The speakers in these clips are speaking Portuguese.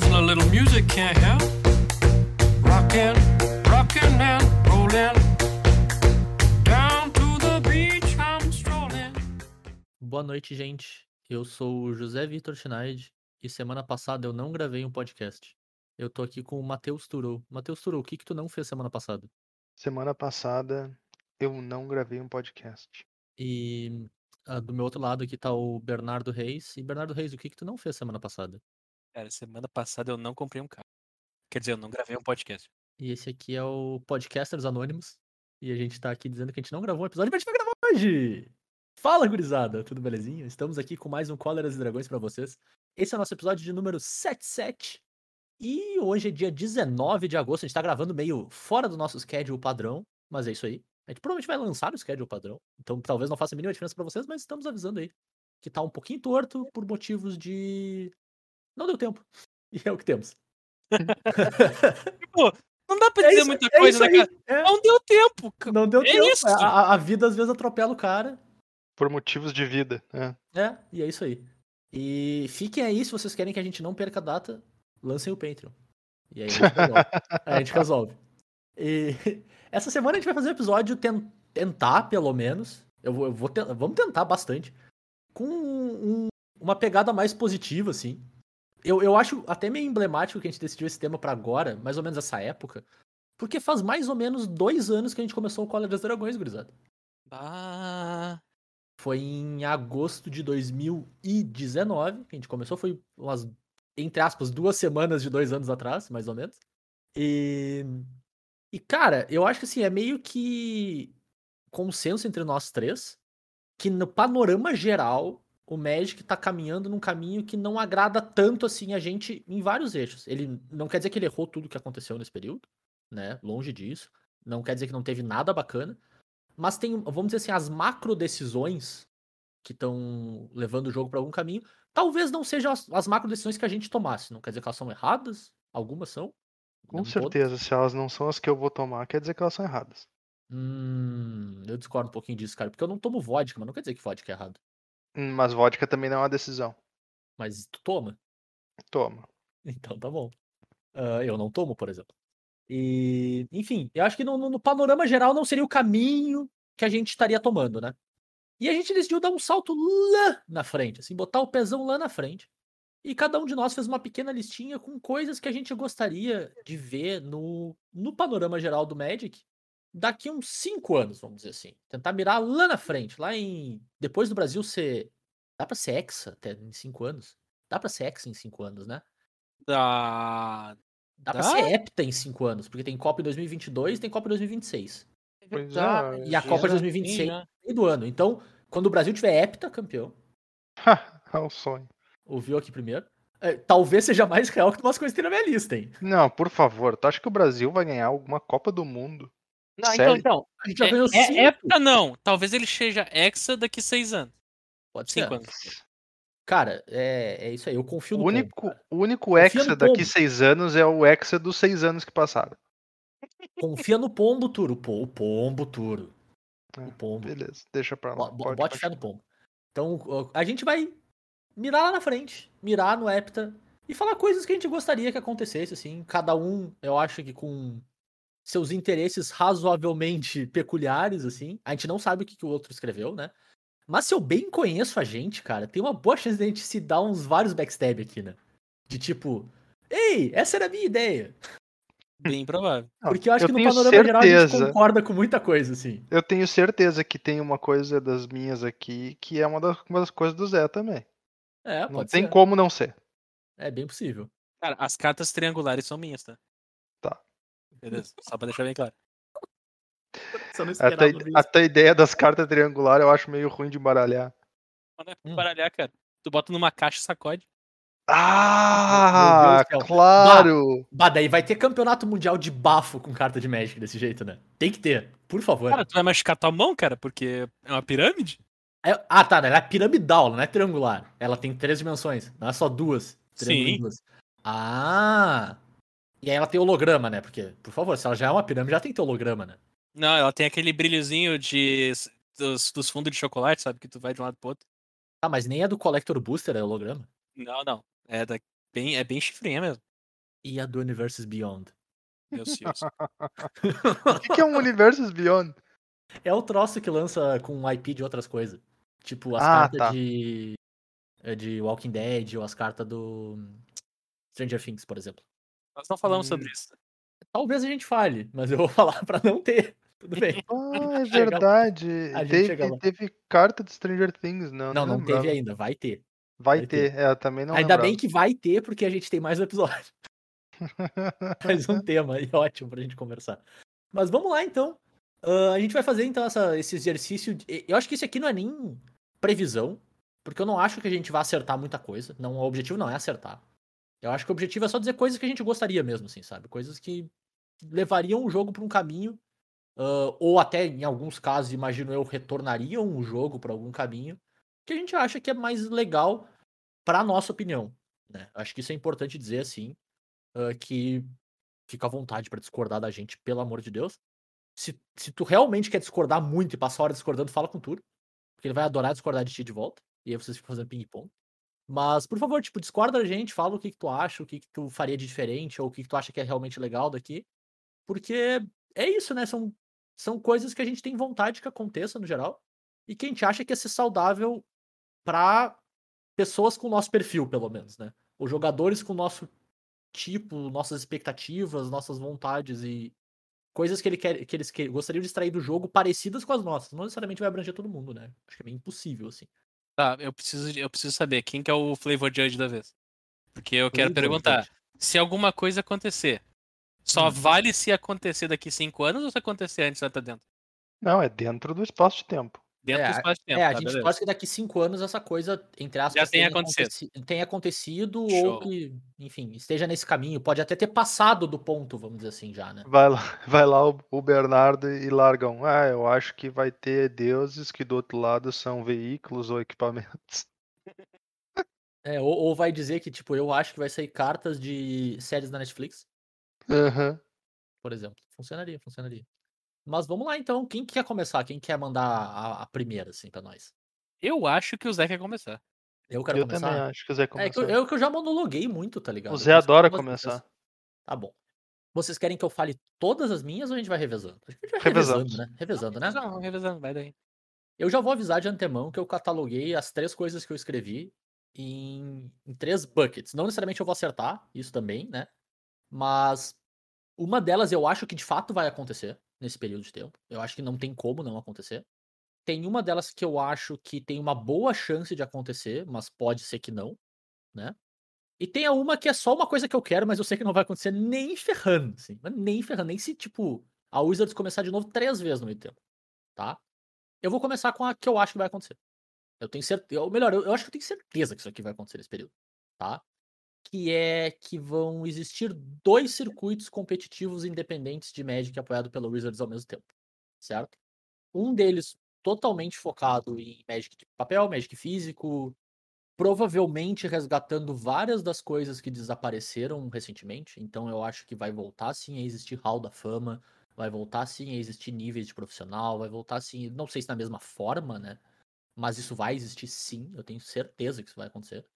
A little music can't help. Rockin', rockin' and rollin'. Down to the beach I'm strolling. Boa noite, gente. Eu sou o José Vitor Schneid e semana passada eu não gravei um podcast. Eu tô aqui com o Matheus Turou. Matheus Turou, o que que tu não fez semana passada? Semana passada eu não gravei um podcast. E ah, do meu outro lado aqui tá o Bernardo Reis. E Bernardo Reis, o que que tu não fez semana passada? Cara, semana passada eu não comprei um carro. Quer dizer, eu não gravei um podcast. E esse aqui é o Podcasters Anônimos. E a gente tá aqui dizendo que a gente não gravou um episódio, mas a gente vai gravar hoje! Fala, gurizada! Tudo belezinha? Estamos aqui com mais um Cóleras e Dragões pra vocês. Esse é o nosso episódio de número 77. E hoje é dia 19 de agosto. A gente tá gravando meio fora do nosso schedule padrão, mas é isso aí. A gente provavelmente vai lançar o schedule padrão. Então talvez não faça a mínima diferença pra vocês, mas estamos avisando aí. Que tá um pouquinho torto por motivos de. Não deu tempo. E é o que temos. Tipo, não dá pra É dizer isso- muita é coisa, né, cara? é. Não deu tempo. Não deu É tempo. isso. A, a- vida às vezes atropela o cara. Por motivos de vida. É, e é isso aí. E fiquem aí, se vocês querem que a gente não perca a data, lancem o Patreon. E aí a gente resolve. E essa semana a gente vai fazer um episódio ten- tentar, pelo menos. Eu vou, eu vou ten- vamos tentar bastante. Com um- uma pegada mais positiva, assim. Eu, eu acho até meio emblemático que a gente decidiu esse tema pra agora, mais ou menos essa época. Porque faz mais ou menos dois anos que a gente começou o College dos Dragões, gurizada. Ah, Foi em agosto de 2019 que a gente começou. Foi umas, entre aspas, duas semanas de dois anos atrás, mais ou menos. E, e cara, eu acho que assim, é meio que consenso entre nós três que no panorama geral o Magic tá caminhando num caminho que não agrada tanto assim a gente em vários eixos. Ele não quer dizer que ele errou tudo que aconteceu nesse período, né? Longe disso. Não quer dizer que não teve nada bacana. Mas tem, vamos dizer assim, as macro decisões que estão levando o jogo para algum caminho, talvez não sejam as, as macro decisões que a gente tomasse. Não quer dizer que elas são erradas, algumas são. Com não todas. certeza, se elas não são as que eu vou tomar, quer dizer que elas são erradas. Hum, eu discordo um pouquinho disso, cara, porque eu não tomo vodka, mas não quer dizer que vodka é errado. Mas vodka também não é uma decisão. Mas tu toma. Toma. Então tá bom. Ah, eu não tomo, por exemplo. E, enfim, eu acho que no, no- no panorama geral não seria o caminho que a gente estaria tomando, né? E a gente decidiu dar um salto lá na frente, assim, botar o pezão lá na frente. E cada um de nós fez uma pequena listinha com coisas que a gente gostaria de ver no, no panorama geral do Magic daqui uns cinco anos, vamos dizer assim. Tentar mirar lá na frente, lá em. Depois do Brasil ser. Dá pra ser Hexa até em cinco anos? Dá pra ser Hexa em cinco anos, né? dá. Dá pra ser hepta em 5 anos, porque tem Copa em 2022 e tem Copa em 2026. Pois verdade, é, E a Copa de já 2026 tem, no já. meio do ano. Então, quando o Brasil tiver hepta campeão, é um sonho. ouviu aqui primeiro, é, talvez seja mais real que umas coisas que tem na minha lista, hein? Não, por favor, tu acha que o Brasil vai ganhar alguma Copa do Mundo? Não, então, então. A gente já É, ganhou é, 5. época não. Talvez ele seja Hexa daqui seis anos. Pode ser. Cinco anos. Cara, é, é isso aí. Eu confio O no único, pombo, o único Confia Hexa daqui seis anos é o Hexa dos seis anos que passaram. Confia no pombo, Turo. Pô, o pombo, Turo. É, O pombo. Beleza, deixa pra lá. Bo- Bote fé no pombo. Então, a gente vai mirar lá na frente, mirar no Hepta e falar coisas que a gente gostaria que acontecesse, assim. Cada um, eu acho que com seus interesses razoavelmente peculiares, assim. A gente não sabe o que, que o outro escreveu, né? Mas se eu bem conheço a gente, cara, tem uma boa chance de a gente se dar uns vários backstab aqui, né? De tipo, ei, essa era a minha ideia. Bem provável. Não, Porque eu acho que no panorama geral a gente certeza- concorda com muita coisa, assim. Eu tenho certeza que tem uma coisa das minhas aqui que é uma das, uma das coisas do Zé também. É, Não pode tem ser. como não ser. É bem possível. Cara, as cartas triangulares são minhas? Tá. Beleza, só pra deixar bem claro. Só não Até, até a ideia das cartas triangulares eu acho meio ruim de embaralhar. Mas não é pra Hum. baralhar, cara. Tu bota numa caixa e sacode. Ah, claro! Bah, daí vai ter campeonato mundial de bafo com carta de Magic desse jeito, né? Tem que ter, por favor. Cara, tu vai machucar tua mão, cara, porque é uma pirâmide? É- ah, tá, ela é piramidal, ela não é triangular. Ela tem três dimensões, não é só duas. Sim. duas. Ah! E aí ela tem holograma, né? Porque, por favor, se ela já é uma pirâmide, já tem que ter holograma, né? Não, ela tem aquele brilhozinho de, dos, dos fundos de chocolate, sabe? Que tu vai de um lado pro outro. Ah, mas nem é do Collector Booster, é holograma. Não, não. É, da, bem, é bem chifrinha mesmo. e a do Universes Beyond. Meu Deus. O que, que é um Universes Beyond? É o troço que lança com IP de outras coisas. Tipo, as Ah, cartas tá. de. é, de Walking Dead ou as cartas do Stranger Things, por exemplo. Nós não falamos Hum. sobre isso. Talvez a gente fale, mas eu vou falar pra não ter. Tudo bem. Ah, é verdade. A gente Teve, teve carta de Stranger Things, não. Não, não lembrava. teve ainda, vai ter. Vai vai ter, é, eu também não Ainda bem lembrava. que vai ter, porque a gente tem mais um episódio. mais um tema aí, ótimo pra gente conversar. Mas vamos lá então. Ah, a gente vai fazer então essa, esse exercício. de- Eu acho que esse aqui não é nem previsão, porque eu não acho que a gente vai acertar muita coisa. Não, o objetivo não é acertar. Eu acho que o objetivo é só dizer coisas que a gente gostaria mesmo, assim, sabe? Coisas que levariam o jogo pra um caminho, ah, ou até em alguns casos, imagino eu, retornariam o jogo pra algum caminho que a gente acha que é mais legal pra nossa opinião. Né? Acho que isso é importante dizer assim, ah, que fica à vontade pra discordar da gente, pelo amor de Deus. Se, se tu realmente quer discordar muito e passar a hora discordando, fala com o Túlio, porque ele vai adorar discordar de ti de volta, e aí vocês ficam fazendo ping-pong. Mas, por favor, tipo, discorda da gente, fala o que, que tu acha, o que, que tu faria de diferente, ou o que, que tu acha que é realmente legal daqui. Porque é isso, né? São, são coisas que a gente tem vontade que aconteça no geral, e que a gente acha que ia ser saudável pra pessoas com o nosso perfil, pelo menos, né? Os jogadores com o nosso tipo, nossas expectativas, nossas vontades e coisas que, ele quer, que eles que- gostariam de extrair do jogo parecidas com as nossas. Não necessariamente vai abranger todo mundo, né? Acho que é meio impossível, assim. Tá, eu preciso, eu preciso saber quem que é o Flavor Judge da vez. Porque eu quero Flavor perguntar, Judge. se alguma coisa acontecer, só Hum. vale se acontecer daqui cinco anos ou se acontecer antes já tá dentro? Não, é dentro do espaço de tempo. Dentro É, do espaço de tempo, é, a tá, gente beleza. torce que daqui cinco anos essa coisa, entre aspas, tenha tenha, acontecido. aconteci- tenha acontecido ou que, enfim, esteja nesse caminho. Pode até ter passado do ponto, vamos dizer assim, já, né? Vai lá, vai lá o, o Bernardo e larga um. Ah, eu acho que vai ter deuses que do outro lado são veículos ou equipamentos. É, ou, ou vai dizer que, tipo, eu acho que vai sair cartas de séries da Netflix, Aham. por exemplo. Funcionaria, funcionaria. Mas vamos lá, então. Quem quer começar? Quem quer mandar a, a primeira, assim, pra nós? Eu acho que o Zé quer começar. Eu quero Eu começar? também acho que o Zé É começar. que eu, eu que eu já monologuei muito, tá ligado? O Eu Zé eu adora começar. ideias. Tá bom. Vocês querem que eu fale todas as minhas ou a gente vai revezando? Acho que a gente vai Revezamos. revezando, né? Revezando, né? Revisando, revisando, vai daí. Eu já vou avisar de antemão que eu cataloguei as três coisas que eu escrevi em, em três buckets. Não necessariamente eu vou acertar, isso também, né? Mas uma delas eu acho que de fato vai acontecer nesse período de tempo. Eu acho que não tem como não acontecer. Tem uma delas que eu acho que tem uma boa chance de acontecer, mas pode ser que não, né? E tem a uma que é só uma coisa que eu quero, mas eu sei que não vai acontecer nem ferrando, assim. Nem ferrando, nem se, tipo, a Wizards começar de novo três vezes no meio tempo, tá? Eu vou começar com a que eu acho que vai acontecer. Eu tenho certeza, ou melhor, eu, eu acho que eu tenho certeza que isso aqui vai acontecer nesse período, tá? Que é que vão existir dois circuitos competitivos independentes de Magic apoiado pela Wizards ao mesmo tempo, certo? Um deles totalmente focado em Magic de papel, Magic físico, provavelmente resgatando várias das coisas que desapareceram recentemente. Então eu acho que vai voltar sim a existir Hall da Fama, vai voltar sim a existir níveis de profissional, vai voltar sim, não sei se na mesma forma, né? Mas isso vai existir sim, eu tenho certeza que isso vai acontecer.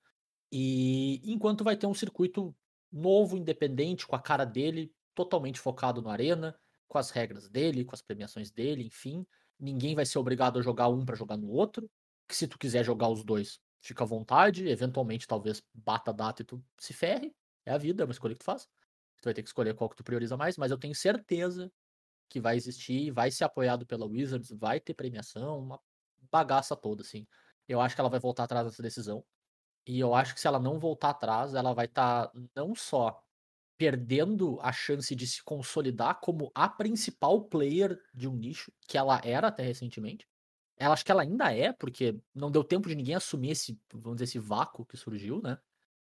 E enquanto vai ter um circuito novo, independente, com a cara dele, totalmente focado no Arena, com as regras dele, com as premiações dele, enfim. Ninguém vai ser obrigado a jogar um para jogar no outro. Que se tu quiser jogar os dois, fica à vontade. Eventualmente, talvez bata a data e tu se ferre. É a vida, é uma escolha que tu faz. Tu vai ter que escolher qual que tu prioriza mais, mas eu tenho certeza que vai existir, vai ser apoiado pela Wizards, vai ter premiação, uma bagaça toda, assim. Eu acho que ela vai voltar atrás dessa decisão. E eu acho que se ela não voltar atrás, ela vai estar não só perdendo a chance de se consolidar como a principal player de um nicho, que ela era até recentemente. Ela acho que ela ainda é, porque não deu tempo de ninguém assumir esse, vamos dizer, esse vácuo que surgiu, né?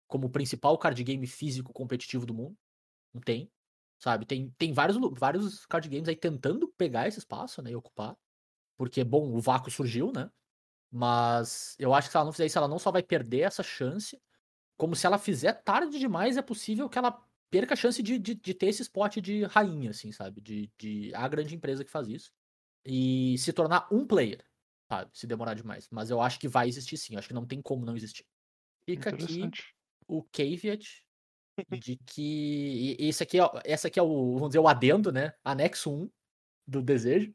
Como o principal card game físico competitivo do mundo. Não tem. Sabe? Tem, tem vários, vários card games aí tentando pegar esse espaço, né? E ocupar. Porque, bom, o vácuo surgiu, né? Mas eu acho que se ela não fizer isso, ela não só vai perder essa chance, como se ela fizer tarde demais, é possível que ela perca a chance de, de, de ter esse spot de rainha, assim, sabe? De, de a grande empresa que faz isso. E se tornar um player, sabe? Se demorar demais. Mas eu acho que vai existir sim. Eu acho que não tem como não existir. Fica aqui o caveat de que e- esse aqui, é, o- esse aqui é o, vamos dizer, o adendo, né? Anexo 1 do desejo.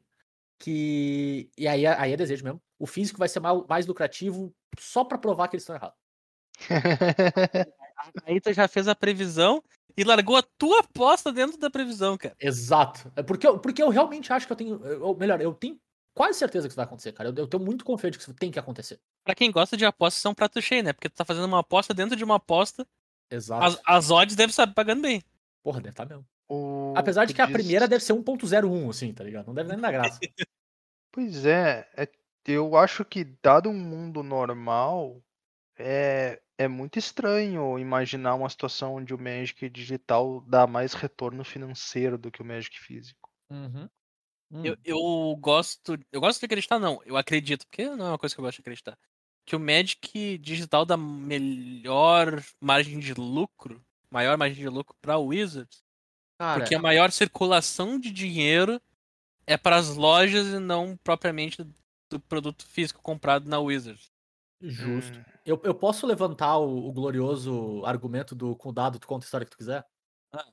Que. E aí, é- aí é desejo mesmo. O físico vai ser mais lucrativo só pra provar que eles estão errados. Aí tu já fez a previsão e largou a tua aposta dentro da previsão, cara. Exato. É porque eu, porque eu realmente acho que eu tenho. Ou melhor, eu tenho quase certeza que isso vai acontecer, cara. Eu, eu tenho muito confiante que isso tem que acontecer. Pra quem gosta de apostas, isso é um prato cheio, né? Porque tu tá fazendo uma aposta dentro de uma aposta, Exato. as, as odds devem estar pagando bem. Porra, deve estar mesmo. O- Apesar de que a primeira deve ser 1.01, assim, tá ligado? Não deve nem dar graça. Pois é, é- eu acho que dado um mundo normal, é, é muito estranho imaginar uma situação onde o Magic digital dá mais retorno financeiro do que o Magic físico. Uhum. Hum. Eu, eu gosto. Eu gosto de acreditar, não. Eu acredito, porque não é uma coisa que eu gosto de acreditar. Que o Magic digital dá melhor margem de lucro, maior margem de lucro pra Wizards, Cara, porque a maior circulação de dinheiro é para as lojas e não propriamente do produto físico comprado na Wizards. justo. Hum, Eu, eu posso levantar o, o glorioso argumento do com o dado, tu conta a história que tu quiser? Ah.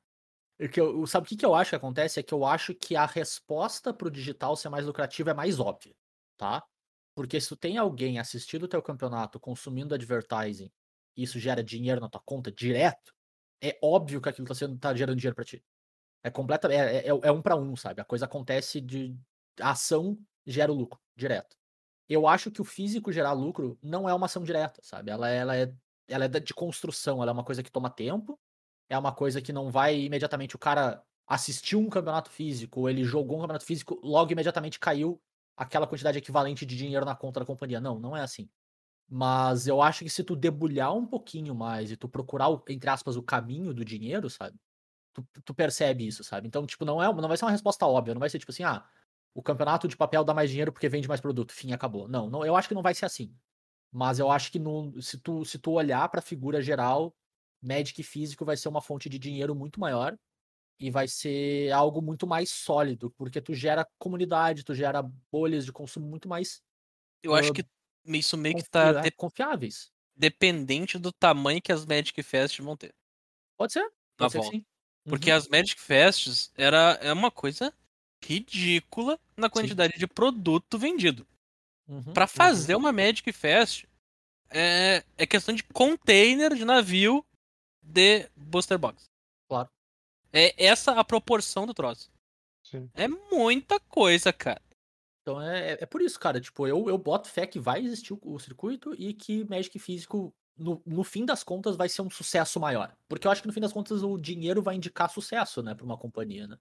É que eu, sabe o que, que eu acho que acontece? É que eu acho que a resposta pro digital ser mais lucrativo é mais óbvia, tá? Porque se tu tem alguém assistindo o teu campeonato, consumindo advertising, e isso gera dinheiro na tua conta direto, é óbvio que aquilo tá, sendo, tá gerando dinheiro pra ti. É completa, é, é, é um para um, sabe? A coisa acontece de a ação gera o lucro direto. Eu acho que o físico gerar lucro não é uma ação direta, sabe? Ela, ela é ela é de construção, ela é uma coisa que toma tempo, é uma coisa que não vai imediatamente o cara assistiu um campeonato físico, ele jogou um campeonato físico, logo imediatamente caiu aquela quantidade equivalente de dinheiro na conta da companhia. Não, não é assim. Mas eu acho que se tu debulhar um pouquinho mais e tu procurar, entre aspas, o caminho do dinheiro, sabe? Tu, tu percebe isso, sabe? Então, tipo, não, é, não vai ser uma resposta óbvia, não vai ser tipo assim, ah, o campeonato de papel dá mais dinheiro porque vende mais produto, fim, acabou. Não, não eu acho que não vai ser assim. Mas eu acho que no, se, tu, se tu olhar pra figura geral, Magic físico vai ser uma fonte de dinheiro muito maior e vai ser algo muito mais sólido, porque tu gera comunidade, tu gera bolhas de consumo muito mais Eu acho Ah, que isso meio que tá de- confiáveis. dependente do tamanho que as Magic Fest vão ter. Pode ser? Na Pode ser sim. Porque Uhum. as Magic Fests era é uma coisa ridícula na quantidade de produto vendido. Uhum, Pra uhum. fazer uma Magic Fest é, é questão de container de navio de booster box. Claro. É essa a proporção do troço. sim. É muita coisa, cara. Então é, é por isso, cara. Tipo, eu, eu boto fé que vai existir o, o circuito e que Magic físico, no, no fim das contas, vai ser um sucesso maior. Porque eu acho que no fim das contas o dinheiro vai indicar sucesso, né, pra uma companhia, né?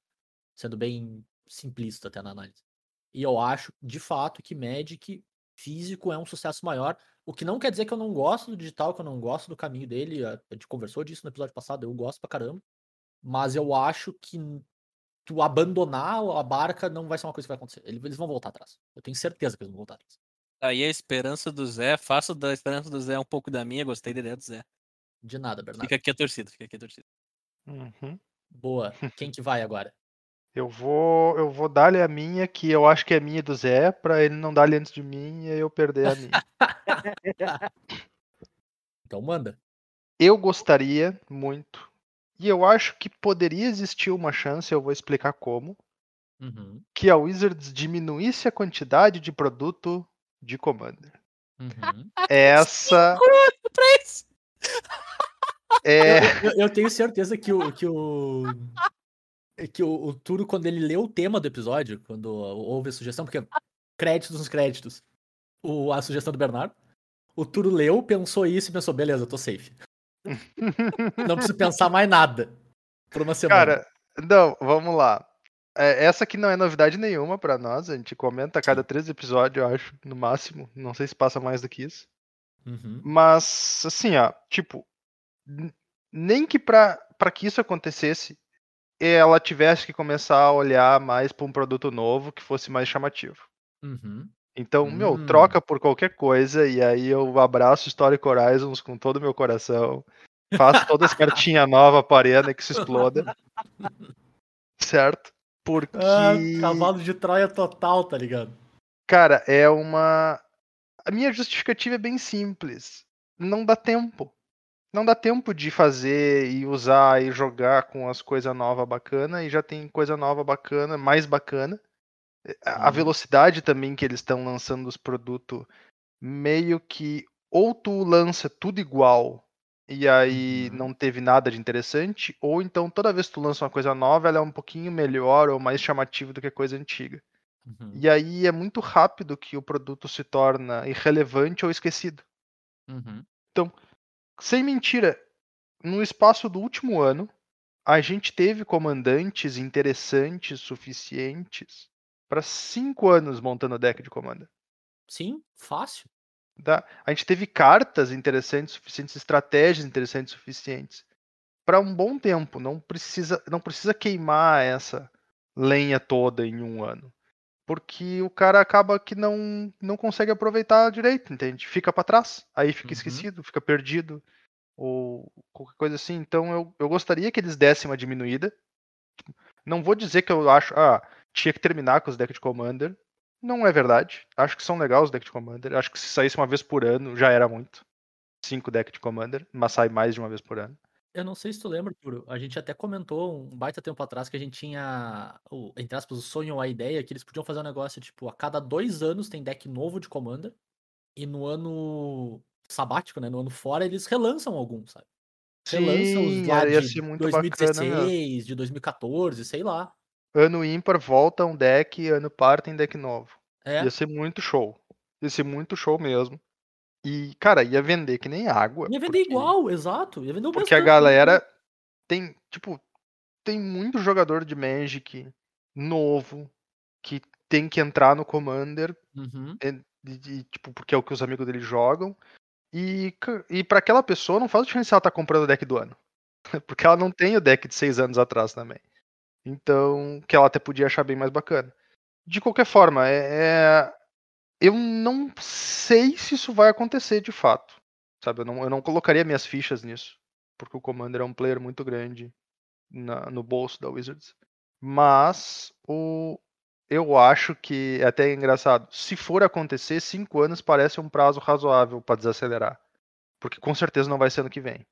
Sendo bem simplista até na análise. E eu acho, de fato, que Magic físico é um sucesso maior. O que não quer dizer que eu não gosto do digital, que eu não gosto do caminho dele. A gente conversou disso no episódio passado, eu gosto pra caramba. Mas eu acho que tu abandonar a barca não vai ser uma coisa que vai acontecer. Ele- Eles vão voltar atrás. Eu tenho certeza que eles vão voltar atrás. Aí a esperança do Zé, faço da esperança do Zé um pouco da minha, gostei da ideia do Zé. De nada, Bernardo. Fica aqui a torcida, fica aqui a torcida. Uhum. Boa. Quem que vai agora? Eu vou, eu vou dar-lhe a minha, que eu acho que é minha e do Zé, pra ele não dar-lhe antes de mim e eu perder a minha. Então manda. Eu gostaria muito, e eu acho que poderia existir uma chance, eu vou explicar como, Uhum, que a Wizards diminuísse a quantidade de produto de Commander. uhum. Essa é. Eu, eu tenho certeza que o. Que o... Que o, o Turo, quando ele leu o tema do episódio, quando houve a sugestão, porque créditos nos créditos, o, a sugestão do Bernardo, o Turo leu, pensou isso e pensou, beleza, eu tô safe. Não preciso pensar mais nada. Por uma semana. Cara, não, vamos lá. É, essa aqui não é novidade nenhuma pra nós, a gente comenta a cada três episódios, eu acho, no máximo. Não sei se passa mais do que isso. Uhum, Mas, assim, ó, tipo, nem que pra, pra que isso acontecesse, ela tivesse que começar a olhar mais pra um produto novo que fosse mais chamativo. uhum. Então, meu, Hum. troca por qualquer coisa e aí eu abraço Historic Horizons com todo o meu coração. Faço todas as cartinhas novas pra arena que se exploda. Certo? Porque, Ah, cavalo de Troia total, tá ligado? cara, é uma. A minha justificativa é bem simples. Não dá tempo. Não dá tempo de fazer e usar e jogar com as coisas novas bacana e já tem coisa nova bacana, mais bacana. A Uhum. velocidade também que eles estão lançando os produtos, meio que ou tu lança tudo igual e aí Uhum. não teve nada de interessante, ou então toda vez que tu lança uma coisa nova, ela é um pouquinho melhor ou mais chamativa do que a coisa antiga. Uhum. E aí é muito rápido que o produto se torna irrelevante ou esquecido. Uhum. Sem mentira, no espaço do último ano, a gente teve comandantes interessantes suficientes para cinco anos montando deck de comanda. Sim, fácil. tá? A gente teve cartas interessantes suficientes, estratégias interessantes suficientes para um bom tempo. Não precisa, não precisa queimar essa lenha toda em um ano. Porque o cara acaba que não, não consegue aproveitar direito, entende? Fica para trás, aí fica Uhum. esquecido, fica perdido, ou qualquer coisa assim. Então eu, eu gostaria que eles dessem uma diminuída. Não vou dizer que eu acho, ah, tinha que terminar com os decks de Commander. Não é verdade. Acho que são legais os decks de Commander. Acho que se saísse uma vez por ano já era muito. Cinco decks de Commander, mas sai mais de uma vez por ano. Eu não sei se tu lembra, Turo. A gente até comentou um baita tempo atrás que a gente tinha, o, entre aspas, o sonho ou a ideia que eles podiam fazer um negócio tipo, a cada dois anos tem deck novo de Commander. E no ano sabático, né? No ano fora, eles relançam alguns, sabe? Relançam os lá de ser muito bacana mesmo. 2016, de 2014, sei lá. Ano ímpar volta um deck, ano par tem deck novo. É, Ia ser muito show. Ia ser muito show mesmo. E, cara, ia vender que nem água. ia vender porque- igual, exato. Ia vender o Porque a galera tem, tipo, tem muito jogador de Magic novo que tem que entrar no Commander, Uhum. de- de- tipo, porque é o que os amigos dele jogam. E, e para aquela pessoa não faz diferença se ela tá comprando o deck do ano. Porque ela não tem o deck de seis anos atrás também. Então, que ela até podia achar bem mais bacana. De qualquer forma, é, é- eu não sei se isso vai acontecer de fato. Sabe, eu não, eu não colocaria minhas fichas nisso. Porque o Commander é um player muito grande na- no bolso da Wizards. Mas o, eu acho que é até engraçado. Se for acontecer, cinco anos parece um prazo razoável para desacelerar. Porque com certeza não vai ser ano que vem.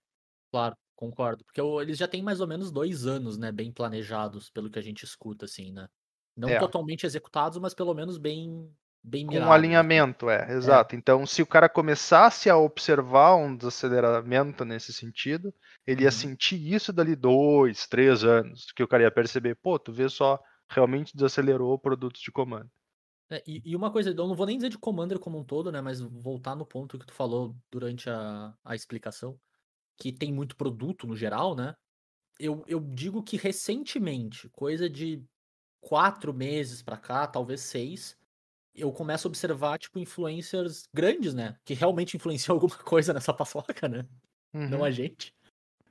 Claro, concordo. Porque eles já têm mais ou menos dois anos, né? Bem planejados, pelo que a gente escuta, assim, né? Não É. totalmente executados, mas pelo menos bem, bem Com mirados. um assim. alinhamento, é, exato. Então, se o cara começasse a observar um desaceleramento nesse sentido, ele ia Uhum. sentir isso dali dois, três anos, que o cara ia perceber, pô, tu vê só, realmente desacelerou produtos de comando. É, e, e uma coisa, eu não vou nem dizer de Commander como um todo, né? Mas voltar no ponto que tu falou durante a, a explicação, que tem muito produto no geral, né? Eu, eu digo que recentemente, coisa de quatro meses pra cá, talvez seis, eu começo a observar, tipo, influencers grandes, né? Que realmente influenciam alguma coisa nessa paçoca, né? não Uhum. a gente.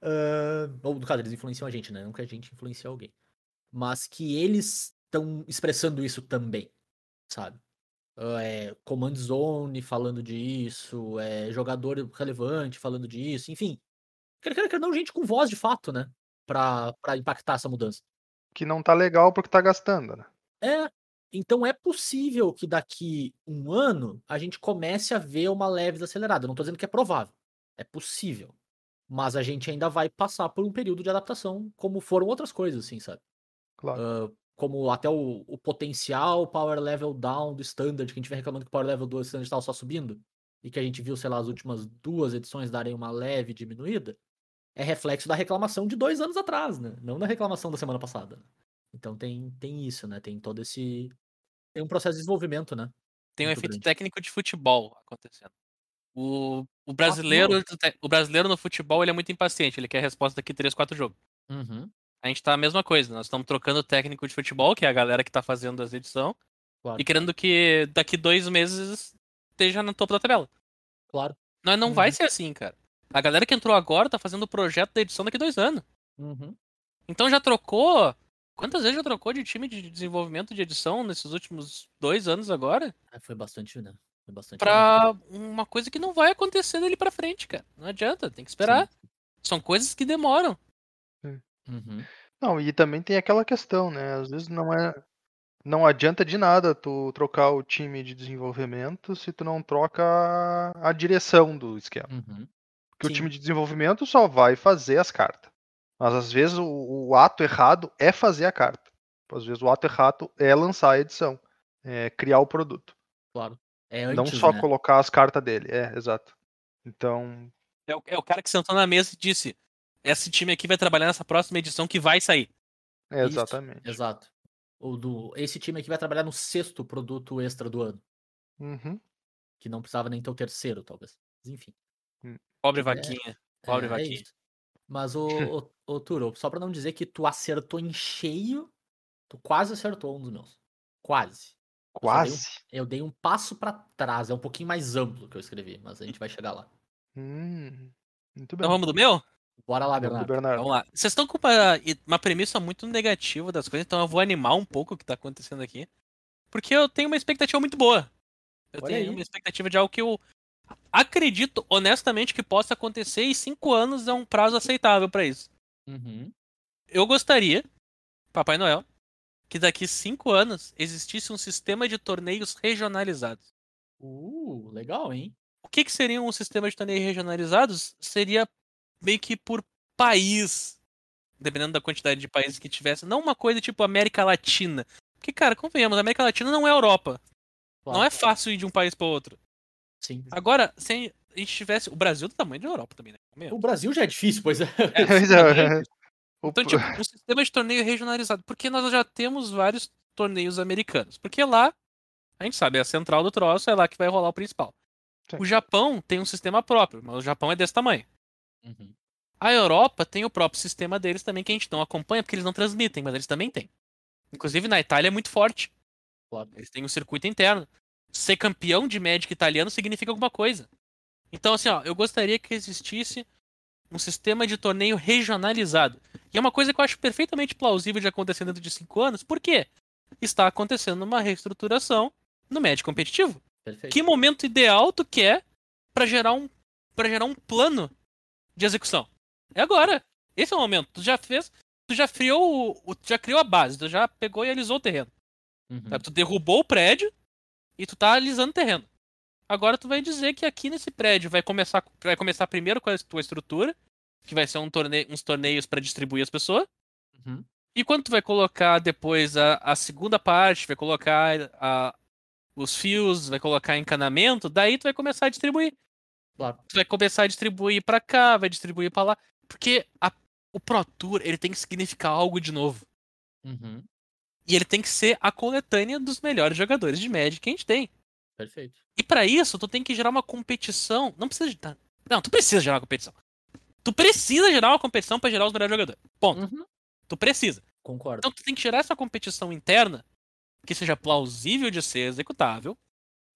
Ah, ou no caso, eles influenciam a gente, né? Não que a gente influencie alguém. Mas que eles estão expressando isso também, sabe? Ah, É, Command Zone falando disso, é, jogador relevante falando disso, enfim. Quer quer não, gente com voz de fato, né? Pra, pra impactar essa mudança. Que não tá legal porque tá gastando, né? É. Então é possível que daqui um ano a gente comece a ver uma leve desacelerada. Eu não tô dizendo que é provável. É possível. Mas a gente ainda vai passar por um período de adaptação, como foram outras coisas, assim, sabe? Claro. Ah, como até o, o potencial power level down do standard, que a gente vem reclamando que o power level do standard estava só subindo, e que a gente viu, sei lá, as últimas duas edições darem uma leve diminuída, é reflexo da reclamação de dois anos atrás, né? Não da reclamação da semana passada. Então tem, tem isso, né? Tem todo esse. Tem um processo de desenvolvimento, né? Tem um efeito grande. técnico de futebol acontecendo. O, o brasileiro, o brasileiro no futebol ele é muito impaciente, ele quer a resposta daqui 3, 4 jogos. Uhum, A gente tá a mesma coisa, nós estamos trocando o técnico de futebol, que é a galera que tá fazendo as edições, claro, e querendo que daqui dois meses esteja no topo da tabela. claro. Não, não vai Uhum. ser assim, cara. A galera que entrou agora tá fazendo o projeto da edição daqui dois anos. Uhum. Então já trocou. Quantas vezes já trocou de time de desenvolvimento de edição nesses últimos dois anos agora? É, foi bastante, né? Foi bastante. Pra uma coisa que não vai acontecer dali pra frente, cara. Não adianta, tem que esperar. São coisas que demoram. Uhum. Não, e também tem aquela questão, né? Às vezes não é. Não adianta de nada tu trocar o time de desenvolvimento se tu não troca a- direção do esquema. Uhum. Porque o Sim. time de desenvolvimento só vai fazer as cartas. Mas às vezes o, o ato errado é fazer a carta. Às vezes o ato errado é lançar a edição, é criar o produto. Claro. É antes, não só né? colocar as cartas dele. É, exato. Então, É o, é o cara que sentou na mesa e disse: Esse time aqui vai trabalhar nessa próxima edição que vai sair. é Isso, exatamente. Exato. O do, esse time aqui vai trabalhar no sexto produto extra do ano. Uhum. Que não precisava nem ter o terceiro, talvez. Mas enfim. Pobre É, vaquinha. Pobre é, é vaquinha. Mas, o, o, o Turo, só pra não dizer que tu acertou em cheio, tu quase acertou um dos meus. Quase. Eu só dei um- Quase. Eu dei um passo pra trás. É um pouquinho mais amplo que eu escrevi, mas a gente vai chegar lá. Hum, muito bem. Então vamos do meu? Bora lá, Bernardo. Bernardo. Vamos lá. Vocês estão com uma, uma premissa muito negativa das coisas, então eu vou animar um pouco o que tá acontecendo aqui. Porque eu tenho uma expectativa muito boa. Eu Olha tenho aí. uma expectativa de algo que eu acredito honestamente que possa acontecer e cinco anos é um prazo aceitável pra isso. Uhum. Eu gostaria, Papai Noel, que daqui cinco anos existisse um sistema de torneios regionalizados. Uh, legal, hein? O que, que seria um sistema de torneios regionalizados? Seria meio que por país, dependendo da quantidade de países que tivesse. Não uma coisa tipo América Latina. Porque, cara, convenhamos, a América Latina não é Europa. Não Claro. é fácil ir de um país para outro. Sim. Agora, se a gente tivesse. O Brasil é do tamanho da Europa também, né? O Convenhamos. Brasil já é difícil, pois é. Pois é, o Então, tipo, um sistema de torneio regionalizado. Porque nós já temos vários torneios americanos. Porque lá, a gente sabe, é a central do troço, é lá que vai rolar o principal. Sim. O Japão tem um sistema próprio, mas o Japão é desse tamanho. Uhum. A Europa tem o próprio sistema deles também, que a gente não acompanha, porque eles não transmitem, mas eles também têm. Inclusive na Itália é muito forte. Claro. Eles têm um circuito interno. Ser campeão de Magic italiano significa alguma coisa. Então, assim, ó, eu gostaria que existisse um sistema de torneio regionalizado. E é uma coisa que eu acho perfeitamente plausível de acontecer dentro de cinco anos. Por quê? Está acontecendo uma reestruturação no Magic competitivo. Perfeito. Que momento ideal tu quer pra gerar um para gerar um plano de execução? É agora. Esse é o momento. Tu já fez, tu já criou, tu já criou a base, tu já pegou e alisou o terreno. Uhum. Tu derrubou o prédio e tu tá alisando o terreno. Agora tu vai dizer que aqui nesse prédio vai começar, vai começar primeiro com a tua estrutura, que vai ser um torneio, uns torneios pra distribuir as pessoas. Uhum. E quando tu vai colocar depois a, a segunda parte, vai colocar a- os fios, vai colocar encanamento, daí tu vai começar a distribuir. Claro. Tu vai começar a distribuir pra cá, vai distribuir pra lá. Porque a- o Pro Tour, ele tem que significar algo de novo. Uhum. E ele tem que ser a coletânea dos melhores jogadores de Magic que a gente tem. Perfeito. E pra isso, tu tem que gerar uma competição. Não precisa de. Não, tu precisa gerar uma competição. Tu precisa gerar uma competição pra gerar os melhores jogadores. Ponto. Uhum. Tu precisa. Concordo. Então tu tem que gerar essa competição interna que seja plausível de ser executável.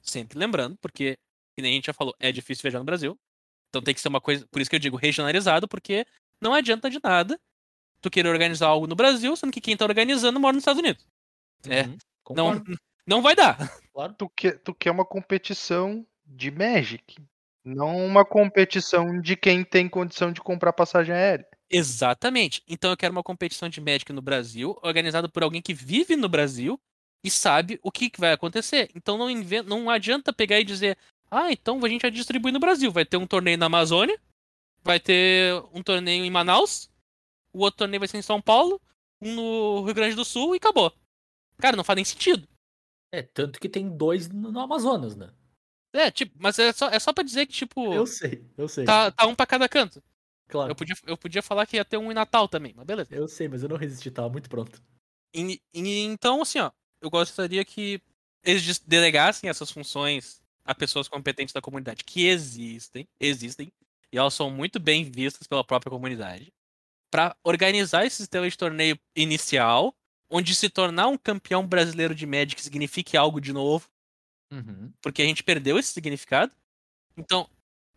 Sempre lembrando, porque, que nem a gente já falou, é difícil viajar no Brasil. Então tem que ser uma coisa. Por isso que eu digo regionalizado, porque não adianta de nada tu querer organizar algo no Brasil, sendo que quem tá organizando mora nos Estados Unidos. É. Uhum. Não, não vai dar. Claro. tu, quer, tu quer uma competição de Magic. Não uma competição de quem tem condição de comprar passagem aérea. Exatamente. Então eu quero uma competição de Magic no Brasil, organizada por alguém que vive no Brasil e sabe o que, vai acontecer. Então não, inven- não adianta pegar e dizer, ah, então a gente vai distribuir no Brasil. Vai ter um torneio na Amazônia, vai ter um torneio em Manaus, o outro torneio vai ser em São Paulo, um no Rio Grande do Sul e acabou. Cara, não faz nem sentido. É, tanto que tem dois no Amazonas, né? É, tipo, mas é só, é só pra dizer que, tipo, Eu sei, eu sei. tá, tá um pra cada canto. claro. Eu podia, eu podia falar que ia ter um em Natal também, mas beleza. Eu sei, mas eu não resisti, tava muito pronto. E- e- então, assim, ó, eu gostaria que eles delegassem essas funções a pessoas competentes da comunidade, que existem, existem, e elas são muito bem vistas pela própria comunidade, para organizar esse sistema de torneio inicial, onde se tornar um campeão brasileiro de Magic signifique algo de novo, Uhum. porque a gente perdeu esse significado. Então,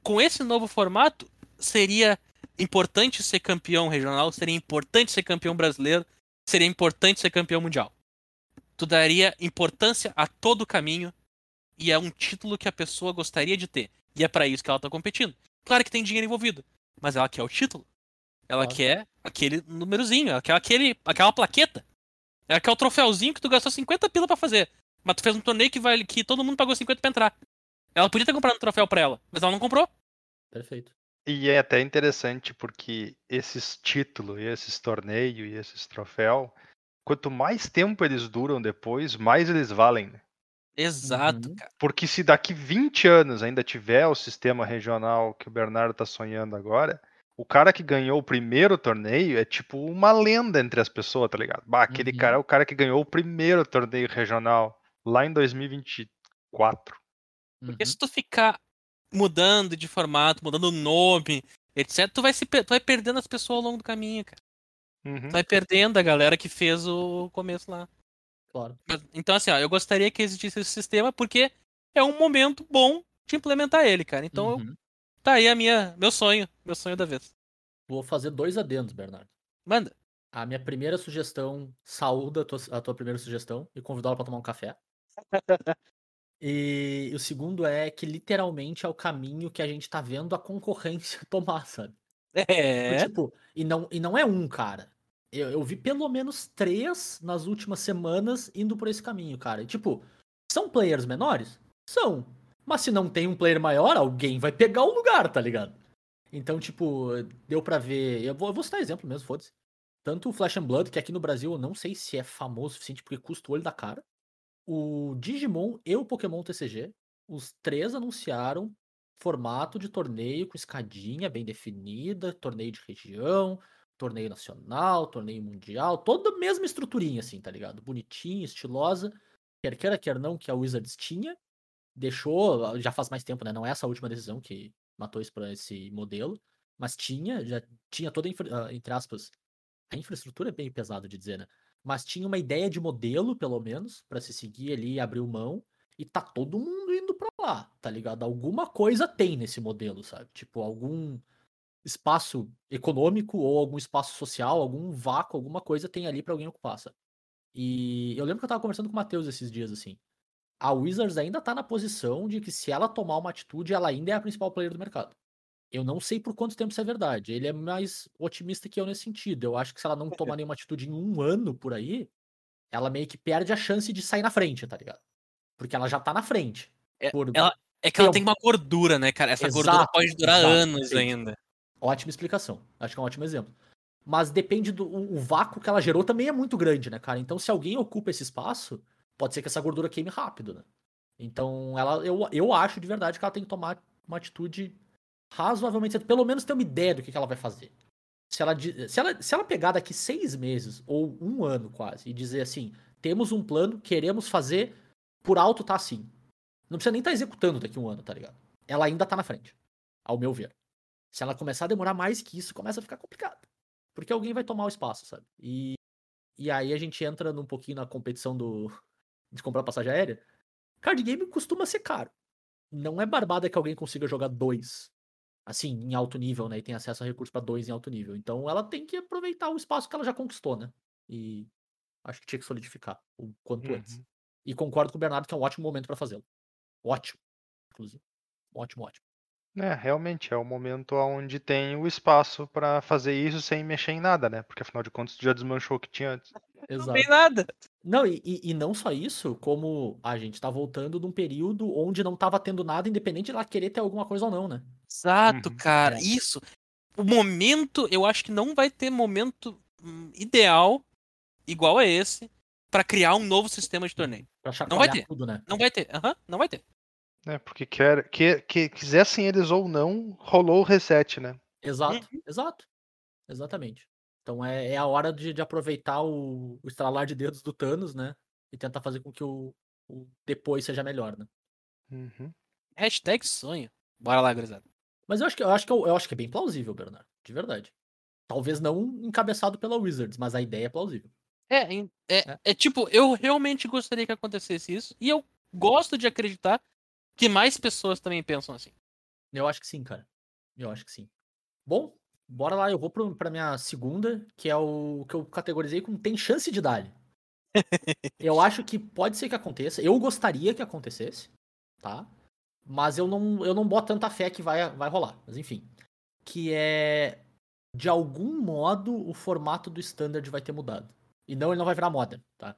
com esse novo formato, seria importante ser campeão regional, seria importante ser campeão brasileiro, seria importante ser campeão mundial. Tu daria importância a todo o caminho e é um título que a pessoa gostaria de ter. E é pra isso que ela tá competindo. Claro que tem dinheiro envolvido, mas ela quer o título. Ela quer aquele númerozinho, ela quer aquele, aquela plaqueta. Ela quer o troféuzinho que tu gastou 50 pila pra fazer. Mas tu fez um torneio que, vale, que todo mundo pagou 50 pra entrar. Ela podia ter comprado um troféu pra ela, mas ela não comprou. Perfeito. E é até interessante porque esses títulos, e esses torneios e esses troféus, quanto mais tempo eles duram depois, mais eles valem. né? Exato, Uhum. cara. Porque se daqui 20 anos ainda tiver o sistema regional que o Bernardo tá sonhando agora, o cara que ganhou o primeiro torneio é tipo uma lenda entre as pessoas, tá ligado? Bah, aquele Uhum. cara é o cara que ganhou o primeiro torneio regional lá em 2024. Porque Uhum. se tu ficar mudando de formato, mudando o nome, etc., tu vai, se, tu vai perdendo as pessoas ao longo do caminho, cara. Uhum. Tu vai perdendo a galera que fez o começo lá. Claro. Mas- então, assim, ó, eu gostaria que existisse esse sistema porque é um momento bom de implementar ele, cara. Então, eu- Uhum. Tá aí a minha, meu sonho, meu sonho da vez. Vou fazer dois adendos, Bernardo. Manda. A minha primeira sugestão, saúda a tua, a tua primeira sugestão e convidá-la pra tomar um café. E o segundo é que literalmente é o caminho que a gente tá vendo a concorrência tomar, sabe? É. Tipo, e não, e não é um, cara. Eu, eu vi pelo menos três nas últimas semanas indo por esse caminho, cara. E, tipo, são players menores? São. Mas se não tem um player maior, alguém vai pegar o lugar, tá ligado? Então, tipo, deu pra ver. Eu vou, eu vou citar exemplo mesmo, foda-se. Tanto o Flash and Blood, que aqui no Brasil eu não sei se é famoso o suficiente porque custa o olho da cara. O Digimon e o Pokémon TCG, os três anunciaram formato de torneio com escadinha bem definida, torneio de região, torneio nacional, torneio mundial, toda a mesma estruturinha assim, tá ligado? Bonitinha, estilosa, quer queira, quer não, que a Wizards tinha, deixou, já faz mais tempo, né? Não é essa última decisão que matou isso pra esse modelo, mas tinha, já tinha toda, infra- ah, entre aspas, a infraestrutura é bem pesado de dizer, né? Mas tinha uma ideia de modelo, pelo menos, pra se seguir ali abrir mão. E tá todo mundo indo pra lá, tá ligado? Alguma coisa tem nesse modelo, sabe? Tipo, algum espaço econômico ou algum espaço social, algum vácuo, alguma coisa tem ali pra alguém ocupar, sabe? E eu lembro que eu tava conversando com o Matheus esses dias, assim. A Wizards ainda tá na posição de que se ela tomar uma atitude, ela ainda é a principal player do mercado. Eu não sei por quanto tempo isso é verdade. Ele é mais otimista que eu nesse sentido. Eu acho que se ela não tomar nenhuma atitude em um ano por aí, ela meio que perde a chance de sair na frente, tá ligado? Porque ela já tá na frente. É, Por- ela- É que ela Tem uma gordura, né, cara? Essa gordura Exato, pode durar exato, anos ainda. Ótima explicação. Acho que é um ótimo exemplo. Mas depende do. O vácuo que ela gerou também é muito grande, né, cara? Então, se alguém ocupa esse espaço, pode ser que essa gordura queime rápido, né? Então, ela, eu, eu acho de verdade que ela tem que tomar uma atitude razoavelmente certa. Pelo menos ter uma ideia do que, que ela vai fazer. Se ela, se, ela, se ela pegar daqui seis meses, ou um ano quase, e dizer assim: temos um plano, queremos fazer, por alto tá assim. Não precisa nem estar executando daqui um ano, tá ligado? Ela ainda tá na frente, ao meu ver. Se ela começar a demorar mais que isso, começa a ficar complicado. Porque alguém vai tomar o espaço, sabe? E, e aí a gente entra num pouquinho na competição do de comprar passagem aérea. Card game costuma ser caro. Não é barbada que alguém consiga jogar dois, assim, em alto nível, né? E tem acesso a recursos pra dois em alto nível. Então ela tem que aproveitar o espaço que ela já conquistou, né? E acho que tinha que solidificar o quanto Uhum. antes. E concordo com o Bernardo que é um ótimo momento pra fazê-lo. Ótimo, inclusive. Ótimo, ótimo. É, realmente, é o momento onde tem o espaço pra fazer isso sem mexer em nada, né? Porque afinal de contas tu já desmanchou o que tinha antes. Não Exato. tem nada. Não, e, e- não só isso, como a gente tá voltando de um período onde não tava tendo nada, independente de ela querer ter alguma coisa ou não, né? Exato, Uhum. cara. É. Isso. O momento, eu acho que não vai ter momento hum, ideal igual a esse pra criar um novo sistema de torneio. Pra vai chacoalhar ter. tudo, né? Não vai ter. Aham, não vai ter. É, porque quer, que, que quisessem eles ou não, rolou o reset, né? Exato, exato. Exatamente. Então é, é a hora de, de aproveitar o, o estralar de dedos do Thanos, né? E tentar fazer com que o, o depois seja melhor, né? Uhum. Hashtag sonho. Bora lá, gurizada. Mas eu acho que, eu acho que, eu, eu acho que é bem plausível, Bernardo. De verdade. Talvez não encabeçado pela Wizards, mas a ideia é plausível. É, é, É. é tipo, eu realmente gostaria que acontecesse isso. E eu gosto de acreditar que mais pessoas também pensam assim. Eu acho que sim, cara. Eu acho que sim. Bom, bora lá. Eu vou pro, pra minha segunda, que é o que eu categorizei como tem chance de dar. eu acho que pode ser que aconteça. Eu gostaria que acontecesse, tá? Mas eu não, eu não boto tanta fé que vai, vai rolar. Mas enfim. Que é. De algum modo, o formato do standard vai ter mudado. E não, ele não vai virar moda, tá?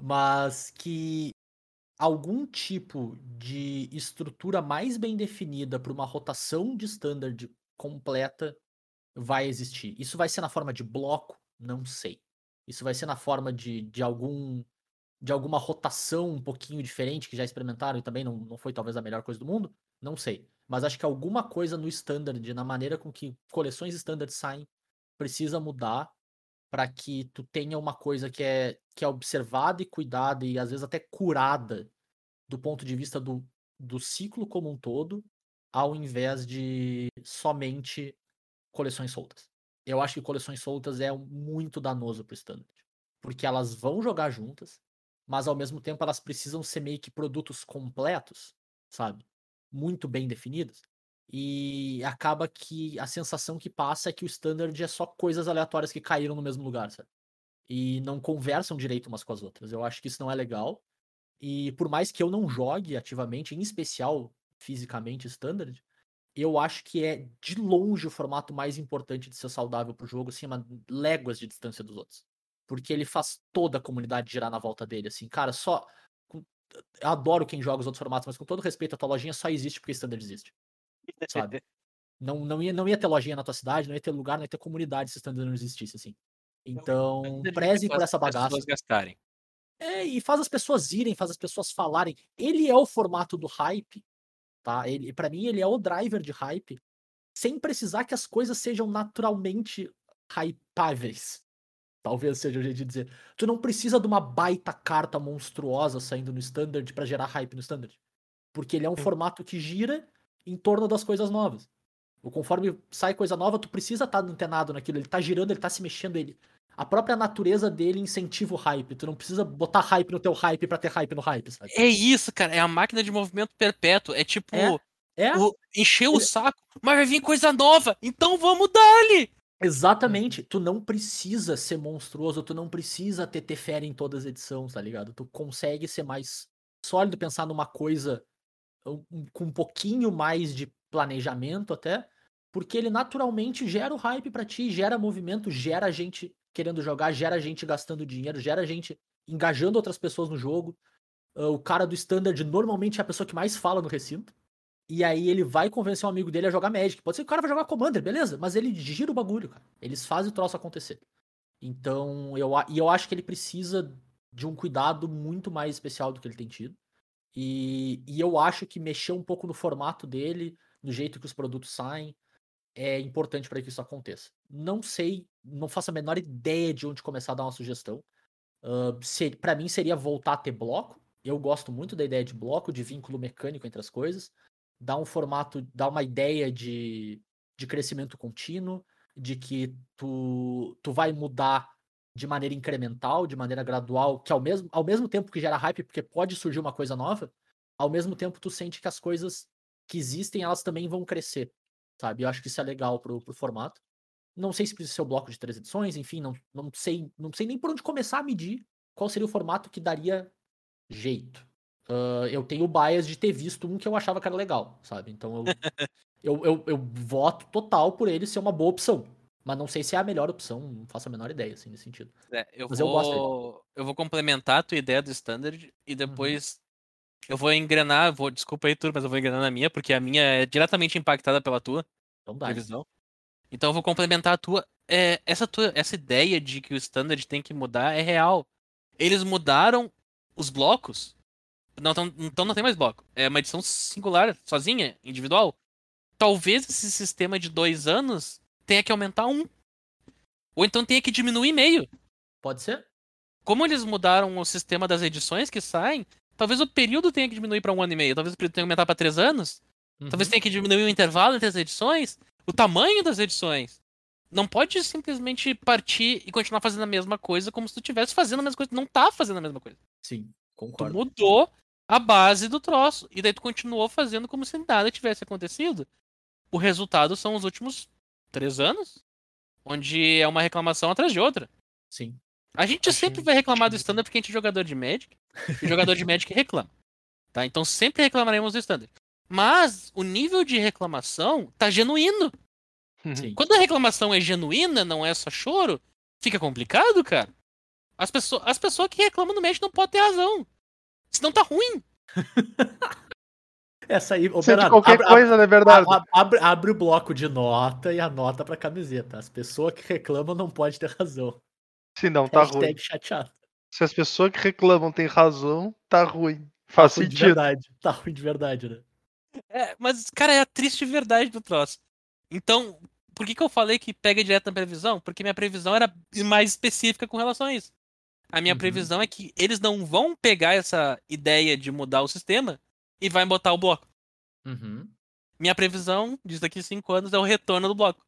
Mas que algum tipo de estrutura mais bem definida para uma rotação de standard completa vai existir. Isso vai ser na forma de bloco? Não sei. Isso vai ser na forma de, de algum de alguma rotação um pouquinho diferente que já experimentaram e também não, não foi talvez a melhor coisa do mundo? Não sei. Mas acho que alguma coisa no standard, na maneira com que coleções standard saem, precisa mudar para que tu tenha uma coisa que é, que é observada e cuidada e às vezes até curada do ponto de vista do, do ciclo como um todo, ao invés de somente coleções soltas. Eu acho que coleções soltas é muito danoso pro standard. Porque elas vão jogar juntas, mas ao mesmo tempo elas precisam ser meio que produtos completos, sabe? Muito bem definidos. E acaba que a sensação que passa é que o standard é só coisas aleatórias que caíram no mesmo lugar, sabe? E não conversam direito umas com as outras. Eu acho que isso não é legal. E por mais que eu não jogue ativamente, em especial fisicamente standard, eu acho que é de longe o formato mais importante de ser saudável pro jogo, assim, uma léguas de distância dos outros. Porque ele faz toda a comunidade girar na volta dele, assim, cara, só. Eu adoro quem joga os outros formatos, mas com todo respeito, a tua lojinha só existe porque standard existe. Sabe? Não, não, ia, não ia ter lojinha na tua cidade, não ia ter lugar, não ia ter comunidade se standard não existisse, assim. Então, preze por essa bagaça. Pessoas gastarem. É, e faz as pessoas irem, faz as pessoas falarem. Ele é o formato do hype, tá? Ele, para mim, ele é o driver de hype, sem precisar que as coisas sejam naturalmente hypáveis. Talvez seja o jeito de dizer. Tu não precisa de uma baita carta monstruosa saindo no standard pra gerar hype no standard. Porque ele é um formato que gira em torno das coisas novas. O Conforme sai coisa nova, tu precisa estar antenado naquilo. Ele tá girando, ele tá se mexendo, ele. A própria natureza dele incentiva o hype. Tu não precisa botar hype no teu hype pra ter hype no hype, sabe? É isso, cara. É a máquina de movimento perpétuo. É tipo, É. É, o- encher o saco, mas vai vir coisa nova. Então vamos dar-lhe. exatamente. Tu não precisa ser monstruoso, tu não precisa ter Teferi em todas as edições, tá ligado? Tu consegue ser mais sólido, pensar numa coisa com um pouquinho mais de planejamento até, porque ele naturalmente gera o hype pra ti, gera movimento, gera gente querendo jogar, gera gente gastando dinheiro, gera gente engajando outras pessoas no jogo. Ah, O cara do standard normalmente é a pessoa que mais fala no recinto. E aí ele vai convencer um amigo dele a jogar Magic. Pode ser que o cara vai jogar Commander, beleza, mas ele gira o bagulho, cara. Eles fazem o troço acontecer. Então, eu, e eu acho que ele precisa de um cuidado muito mais especial do que ele tem tido. E, e eu acho que mexer um pouco no formato dele, no jeito que os produtos saem, é importante para que isso aconteça. Não sei, não faço a menor ideia de onde começar a dar uma sugestão. Uh, para mim seria voltar a ter bloco. Eu gosto muito da ideia de bloco, de vínculo mecânico entre as coisas. Dar um formato, dar uma ideia de, de crescimento contínuo, de que tu, tu vai mudar de maneira incremental, de maneira gradual, que ao mesmo, ao mesmo tempo que gera hype, porque pode surgir uma coisa nova, ao mesmo tempo tu sente que as coisas que existem, elas também vão crescer, sabe? Eu acho que isso é legal pro, pro formato. Não sei se precisa ser o bloco de três edições, enfim, não, não sei, não sei nem por onde começar a medir qual seria o formato que daria jeito. Ah, eu tenho o bias de ter visto um que eu achava que era legal, sabe? Então eu, eu, eu, eu voto total por ele ser uma boa opção. Mas não sei se é a melhor opção, não faço a menor ideia, assim, nesse sentido. É, eu, Mas eu gosto vou, eu vou complementar a tua ideia do standard e depois eu vou engrenar, vou, desculpa aí, Tur, mas eu vou engrenar na minha, porque a minha é diretamente impactada pela tua Então dá. previsão. Então eu vou complementar a tua. É, essa tua. Essa ideia de que o standard tem que mudar é real. Eles mudaram os blocos. Não, tão- então não tem mais bloco. É uma edição singular, sozinha, individual. Talvez esse sistema de dois anos tenha que aumentar um. Ou então tenha que diminuir meio. Pode ser? Como eles mudaram o sistema das edições que saem, talvez o período tenha que diminuir para um ano e meio. Talvez o período tenha que aumentar para três anos. Talvez Uhum. tenha que diminuir o intervalo entre as edições, o tamanho das edições. Não pode simplesmente partir e continuar fazendo a mesma coisa como se tu estivesse fazendo a mesma coisa. Tu não tá fazendo a mesma coisa. Sim, Tu concordo. mudou a base do troço. E daí tu continuou fazendo como se nada tivesse acontecido. O resultado são os últimos três anos, onde é uma reclamação atrás de outra. Sim. A gente A sempre vai reclamar do standard porque a gente é jogador de Magic. E jogador de Magic reclama. Tá? Então sempre reclamaremos do standard. Mas o nível de reclamação tá genuíno. Sim. Quando a reclamação é genuína, não é só choro, fica complicado, cara. As, pessoas as pessoas que reclamam no Magic não podem ter razão. Senão tá ruim. Essa aí, ô, de qualquer abre, coisa, né, Bernardo? abre, abre- abre o bloco de nota e anota pra camiseta. As pessoas que reclamam não podem ter razão. Se não, tá Hashtag ruim. chateado. Se as pessoas que reclamam têm razão, tá ruim. Tá Faz ruim de sentido. verdade. Tá ruim de verdade, né? É, mas, cara, é a triste verdade do troço. Então, por que, que eu falei que pega direto na previsão? Porque minha previsão era mais específica com relação a isso. A minha Uhum. previsão é que eles não vão pegar essa ideia de mudar o sistema e vai botar o bloco. Uhum. Minha previsão, diz daqui cinco anos, é o retorno do bloco.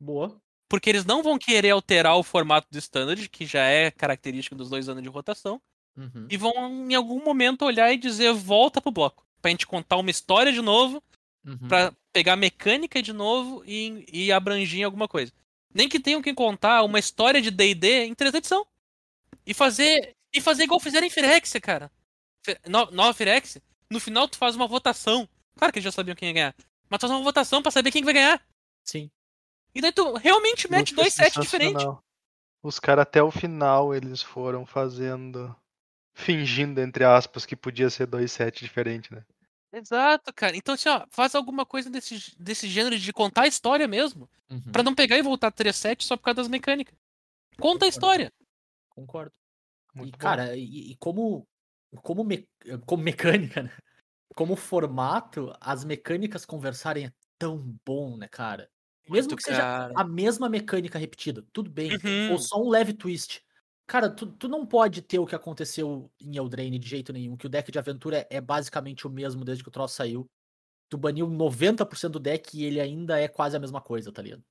Boa. Porque eles não vão querer alterar o formato do standard, que já é característica dos dois anos de rotação, Uhum. e vão em algum momento olhar e dizer volta pro bloco. Pra gente contar uma história de novo, Uhum. pra pegar mecânica de novo e, e abrangir em alguma coisa. Nem que tenham que contar uma história de D&D em três edição. E fazer e fazer igual fizeram em Firexia, cara. Nova Firexia, no final tu faz uma votação. Claro que eles já sabiam quem ia ganhar. Mas tu faz uma votação pra saber quem que vai ganhar. Sim. E daí tu realmente mete Muito dois sets diferentes. Os caras até o final eles foram fazendo. Fingindo, entre aspas, que podia ser dois sets diferentes, né? Exato, cara. Então, assim, ó, faz alguma coisa desse, desse gênero de contar a história mesmo. Uhum. Pra não pegar e voltar 3 sets só por causa das mecânicas. Conta a história. Concordo. Muito e, bom. cara, e, e como, como, me- como mecânica, né? Como formato, as mecânicas conversarem é tão bom, né, cara? Mesmo Muito, que seja cara. a mesma mecânica repetida, tudo bem. Uhum. Ou só um leve twist. Cara, tu, tu não pode ter o que aconteceu em Eldraine de jeito nenhum, que o deck de aventura é, é basicamente o mesmo desde que o troço saiu. Tu baniu 90% do deck e ele ainda é quase a mesma coisa, tá ligado?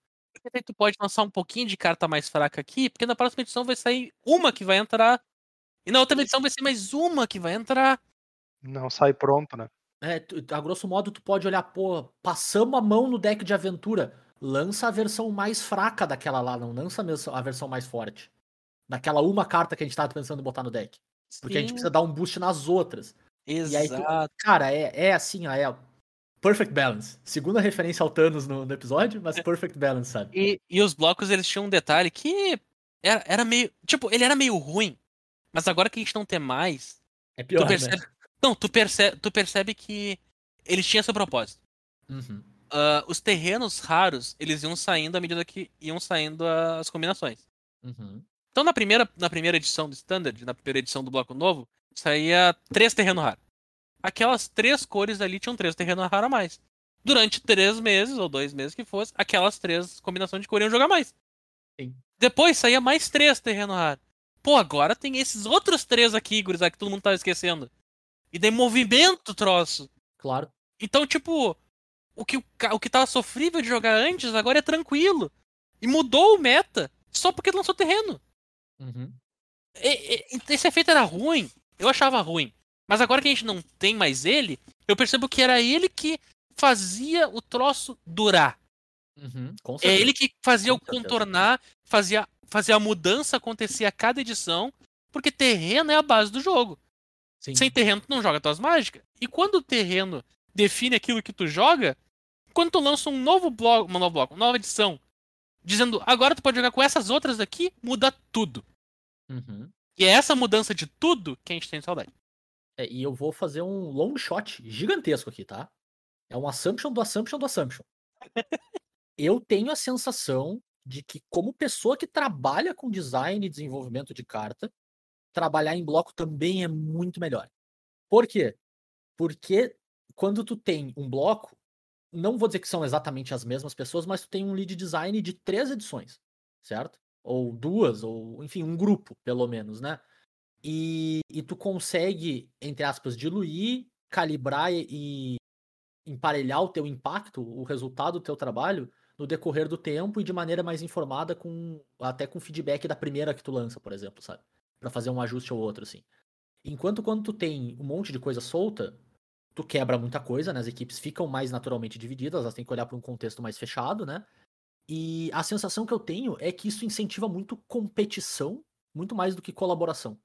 Tu pode lançar um pouquinho de carta mais fraca aqui, porque na próxima edição vai sair uma que vai entrar. E na outra edição vai ser mais uma que vai entrar. Não sai pronto, né? É, a grosso modo, tu pode olhar, pô, passamos a mão no deck de aventura. Lança a versão mais fraca daquela lá, não lança a versão mais forte. Daquela uma carta que a gente tava pensando em botar no deck. Porque a gente precisa dar um boost nas outras. E aí tu- Exato. Cara, é, é assim, ó, é perfect balance. Segunda referência ao Thanos no, no episódio, mas perfect balance, sabe? E, e os blocos, eles tinham um detalhe que era, era meio. Tipo, ele era meio ruim. Mas agora que a gente não tem mais, É pior, tu percebe. né? Não, tu percebe, tu percebe que eles tinham seu propósito. Uhum. Ah, os terrenos raros, eles iam saindo à medida que iam saindo as combinações. Uhum. Então, na primeira, na primeira edição do Standard, na primeira edição do bloco novo, saía três terrenos raros. Aquelas três cores ali tinham três terrenos raros a mais. Durante três meses, ou dois meses que fosse, aquelas três combinações de cor iam jogar mais. Sim. Depois saía mais três terrenos raros. Pô, agora tem esses outros três aqui, gurizada, que todo mundo tá esquecendo. E tem movimento, troço. Claro. Então, tipo, o que, o, que tava sofrível de jogar antes, agora é tranquilo. E mudou o meta só porque lançou terreno. Uhum. E- e- Esse efeito era ruim. Eu achava ruim. Mas agora que a gente não tem mais ele, eu percebo que era ele que fazia o troço durar. Uhum. Com É ele que fazia Com o certeza. contornar, fazia, fazia a mudança acontecer a cada edição, porque terreno é a base do jogo. Sim. Sem terreno, tu não joga tuas mágicas. E quando o terreno define aquilo que tu joga, quando tu lança um novo bloco, um novo bloco, uma nova edição, dizendo agora tu pode jogar com essas outras aqui, muda tudo. Uhum. E é essa mudança de tudo que a gente tem saudade. É, e eu vou fazer um long shot gigantesco aqui, tá? É um assumption do assumption do assumption. eu tenho a sensação de que, como pessoa que trabalha com design e desenvolvimento de carta, trabalhar em bloco também é muito melhor. Por quê? Porque quando tu tem um bloco, não vou dizer que são exatamente as mesmas pessoas, mas tu tem um lead design de três edições, certo? Ou duas, ou enfim, um grupo, pelo menos, né? E, e tu consegue, entre aspas, diluir, calibrar e, e emparelhar o teu impacto, o resultado do teu trabalho, no decorrer do tempo e de maneira mais informada, com até com feedback da primeira que tu lança, por exemplo, sabe? Pra fazer um ajuste ou outro, assim. Enquanto quando tu tem um monte de coisa solta, tu quebra muita coisa, né? As equipes ficam mais naturalmente divididas, elas têm que olhar para um contexto mais fechado, né? E a sensação que eu tenho é que isso incentiva muito competição, muito mais do que colaboração.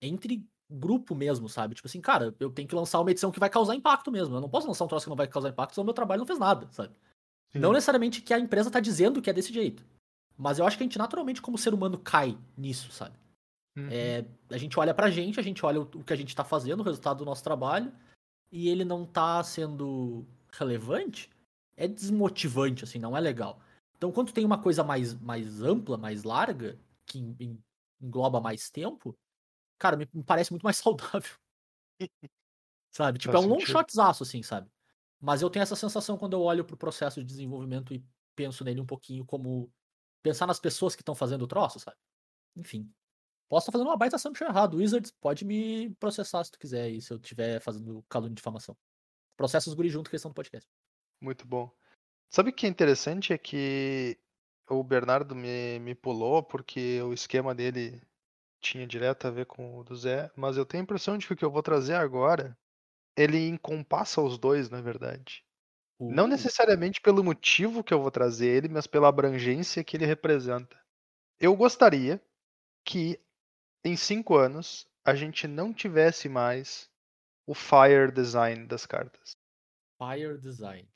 Entre grupo mesmo, sabe? Tipo assim, cara, eu tenho que lançar uma edição que vai causar impacto mesmo. Eu não posso lançar um troço que não vai causar impacto, senão meu trabalho não fez nada, sabe? Não necessariamente que a empresa tá dizendo que é desse jeito. Mas eu acho que a gente naturalmente, como ser humano, cai nisso, sabe? Uhum. É, a gente olha pra gente, a gente olha o, o que a gente tá fazendo, o resultado do nosso trabalho, e ele não tá sendo relevante, é desmotivante, assim, não é legal. Então, quando tem uma coisa mais, mais ampla, mais larga, que en- en- engloba mais tempo, cara, me, me parece muito mais saudável. sabe? Tipo, Faz é um long sentido. shotzaço, assim, sabe? Mas eu tenho essa sensação quando eu olho pro processo de desenvolvimento e penso nele um pouquinho como pensar nas pessoas que estão fazendo o troço, sabe? Enfim. Posso estar fazendo uma baita assumption errado. Wizards pode me processar se tu quiser aí, se eu estiver fazendo calúnia de difamação. Processa os guri junto que no podcast. Muito bom. Sabe o que é interessante? É que o Bernardo me, me pulou porque o esquema dele tinha direto a ver com o do Zé, mas eu tenho a impressão de que o que eu vou trazer agora, ele encompassa os dois, na verdade. Não Uh, necessariamente pelo motivo que eu vou trazer ele, mas pela abrangência que ele representa. Eu gostaria que em cinco anos a gente não tivesse mais o fire design das cartas. Fire Design.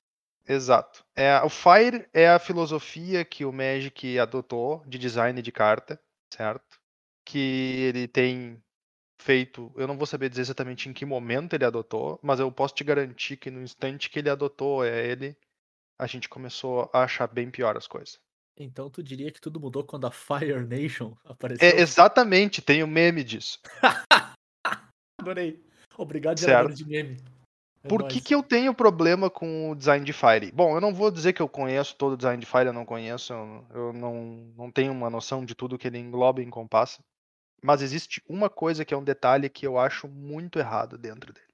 Exato. É, o Fire é a filosofia que o Magic adotou de design de carta, certo? Que ele tem feito, eu não vou saber dizer exatamente em que momento ele adotou, mas eu posso te garantir que no instante que ele adotou é ele, a gente começou a achar bem pior as coisas. Então tu diria que tudo mudou quando a Fire Nation apareceu? É, exatamente, tem o meme disso. Adorei. Obrigado, gerador de meme. É Por que, nóis. que eu tenho problema com o design de Fire? Bom, eu não vou dizer que eu conheço todo o design de Fire, eu não conheço, eu, eu não, não tenho uma noção de tudo que ele engloba e encompassa. Mas existe uma coisa que é um detalhe que eu acho muito errado dentro dele.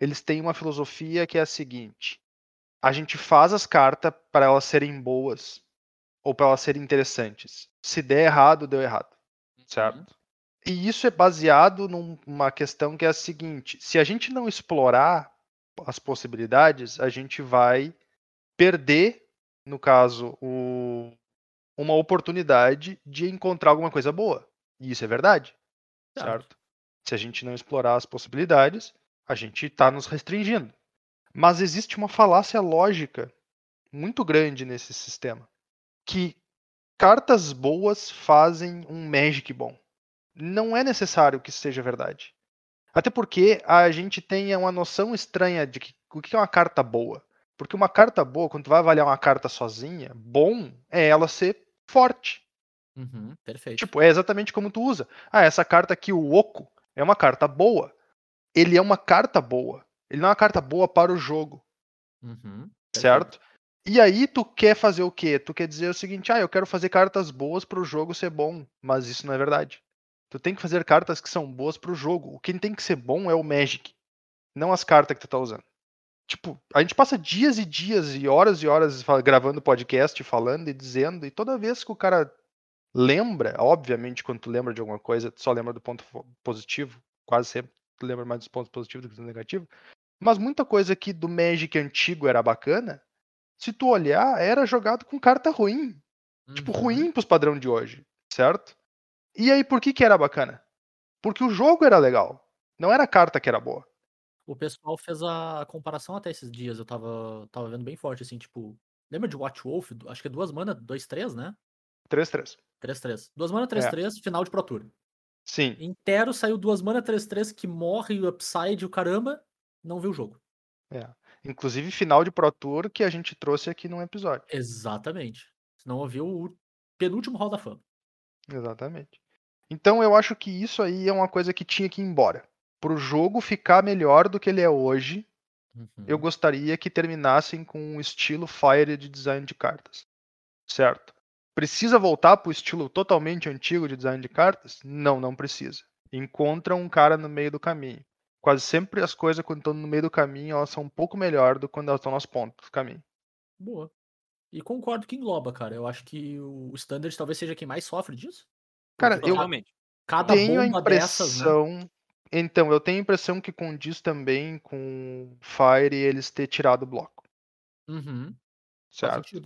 Eles têm uma filosofia que é a seguinte: a gente faz as cartas para elas serem boas ou para elas serem interessantes. Se der errado, deu errado, certo? E isso é baseado num- numa questão que é a seguinte: se a gente não explorar as possibilidades, a gente vai perder, no caso, o- uma oportunidade de encontrar alguma coisa boa. E isso é verdade, Certo. certo? Se a gente não explorar as possibilidades, a gente está nos restringindo. Mas existe uma falácia lógica muito grande nesse sistema, que cartas boas fazem um Magic bom. Não é necessário que isso seja verdade. Até porque a gente tem uma noção estranha de que, o que é uma carta boa. Porque uma carta boa, quando tu vai avaliar uma carta sozinha, bom é ela ser forte. Uhum, perfeito. Tipo, é exatamente como tu usa. Ah, essa carta aqui, o Oco, é uma carta boa. Ele é uma carta boa. Ele não é uma carta boa para o jogo, Uhum, certo? E aí tu quer fazer o quê? Tu quer dizer o seguinte, ah, eu quero fazer cartas boas para o jogo ser bom, mas isso não é verdade. Tu tem que fazer cartas que são boas para o jogo. O que tem que ser bom é o Magic, não as cartas que tu tá usando. Tipo, a gente passa dias e dias e horas e horas gravando podcast, falando e dizendo, e toda vez que o cara lembra, obviamente, quando tu lembra de alguma coisa, tu só lembra do ponto positivo, quase sempre tu lembra mais dos pontos positivos do que dos negativos. Mas muita coisa que do Magic antigo era bacana, se tu olhar, era jogado com carta ruim. Tipo, Uhum. ruim pros padrão de hoje, certo? E aí, por que que era bacana? Porque o jogo era legal. Não era a carta que era boa. O pessoal fez a comparação até esses dias, eu tava, tava vendo bem forte, assim, tipo. Lembra de Watch Wolf? Acho que é duas mana, 2-3, né? 3-3. 3-3. Duas mana, É. 3-3, final de Pro Tour. Sim, Inteiro saiu duas mana, 3-3, que morre o upside, o caramba, não viu o jogo. inclusive final de Pro Tour que a gente trouxe aqui num episódio. Exatamente. Senão ouviu o penúltimo Hall da Fama. Exatamente. Então eu acho que isso aí é uma coisa que tinha que ir embora. Pro jogo ficar melhor do que ele é hoje, Uhum. eu gostaria que terminassem com um estilo Fire de design de cartas. Certo? Precisa voltar pro estilo totalmente antigo de design de cartas? Não, não precisa. Encontra um cara no meio do caminho. Quase sempre as coisas, quando estão no meio do caminho, elas são um pouco melhor do que quando elas estão nas pontas do caminho. Boa. E concordo que engloba, cara. Eu acho que o Standard talvez seja quem mais sofre disso. Cara, eu- cada- Realmente. Cada tenho a bomba dessas, né? impressão. Então, eu tenho a impressão que condiz também com Fire eles ter tirado o bloco. Uhum, Certo?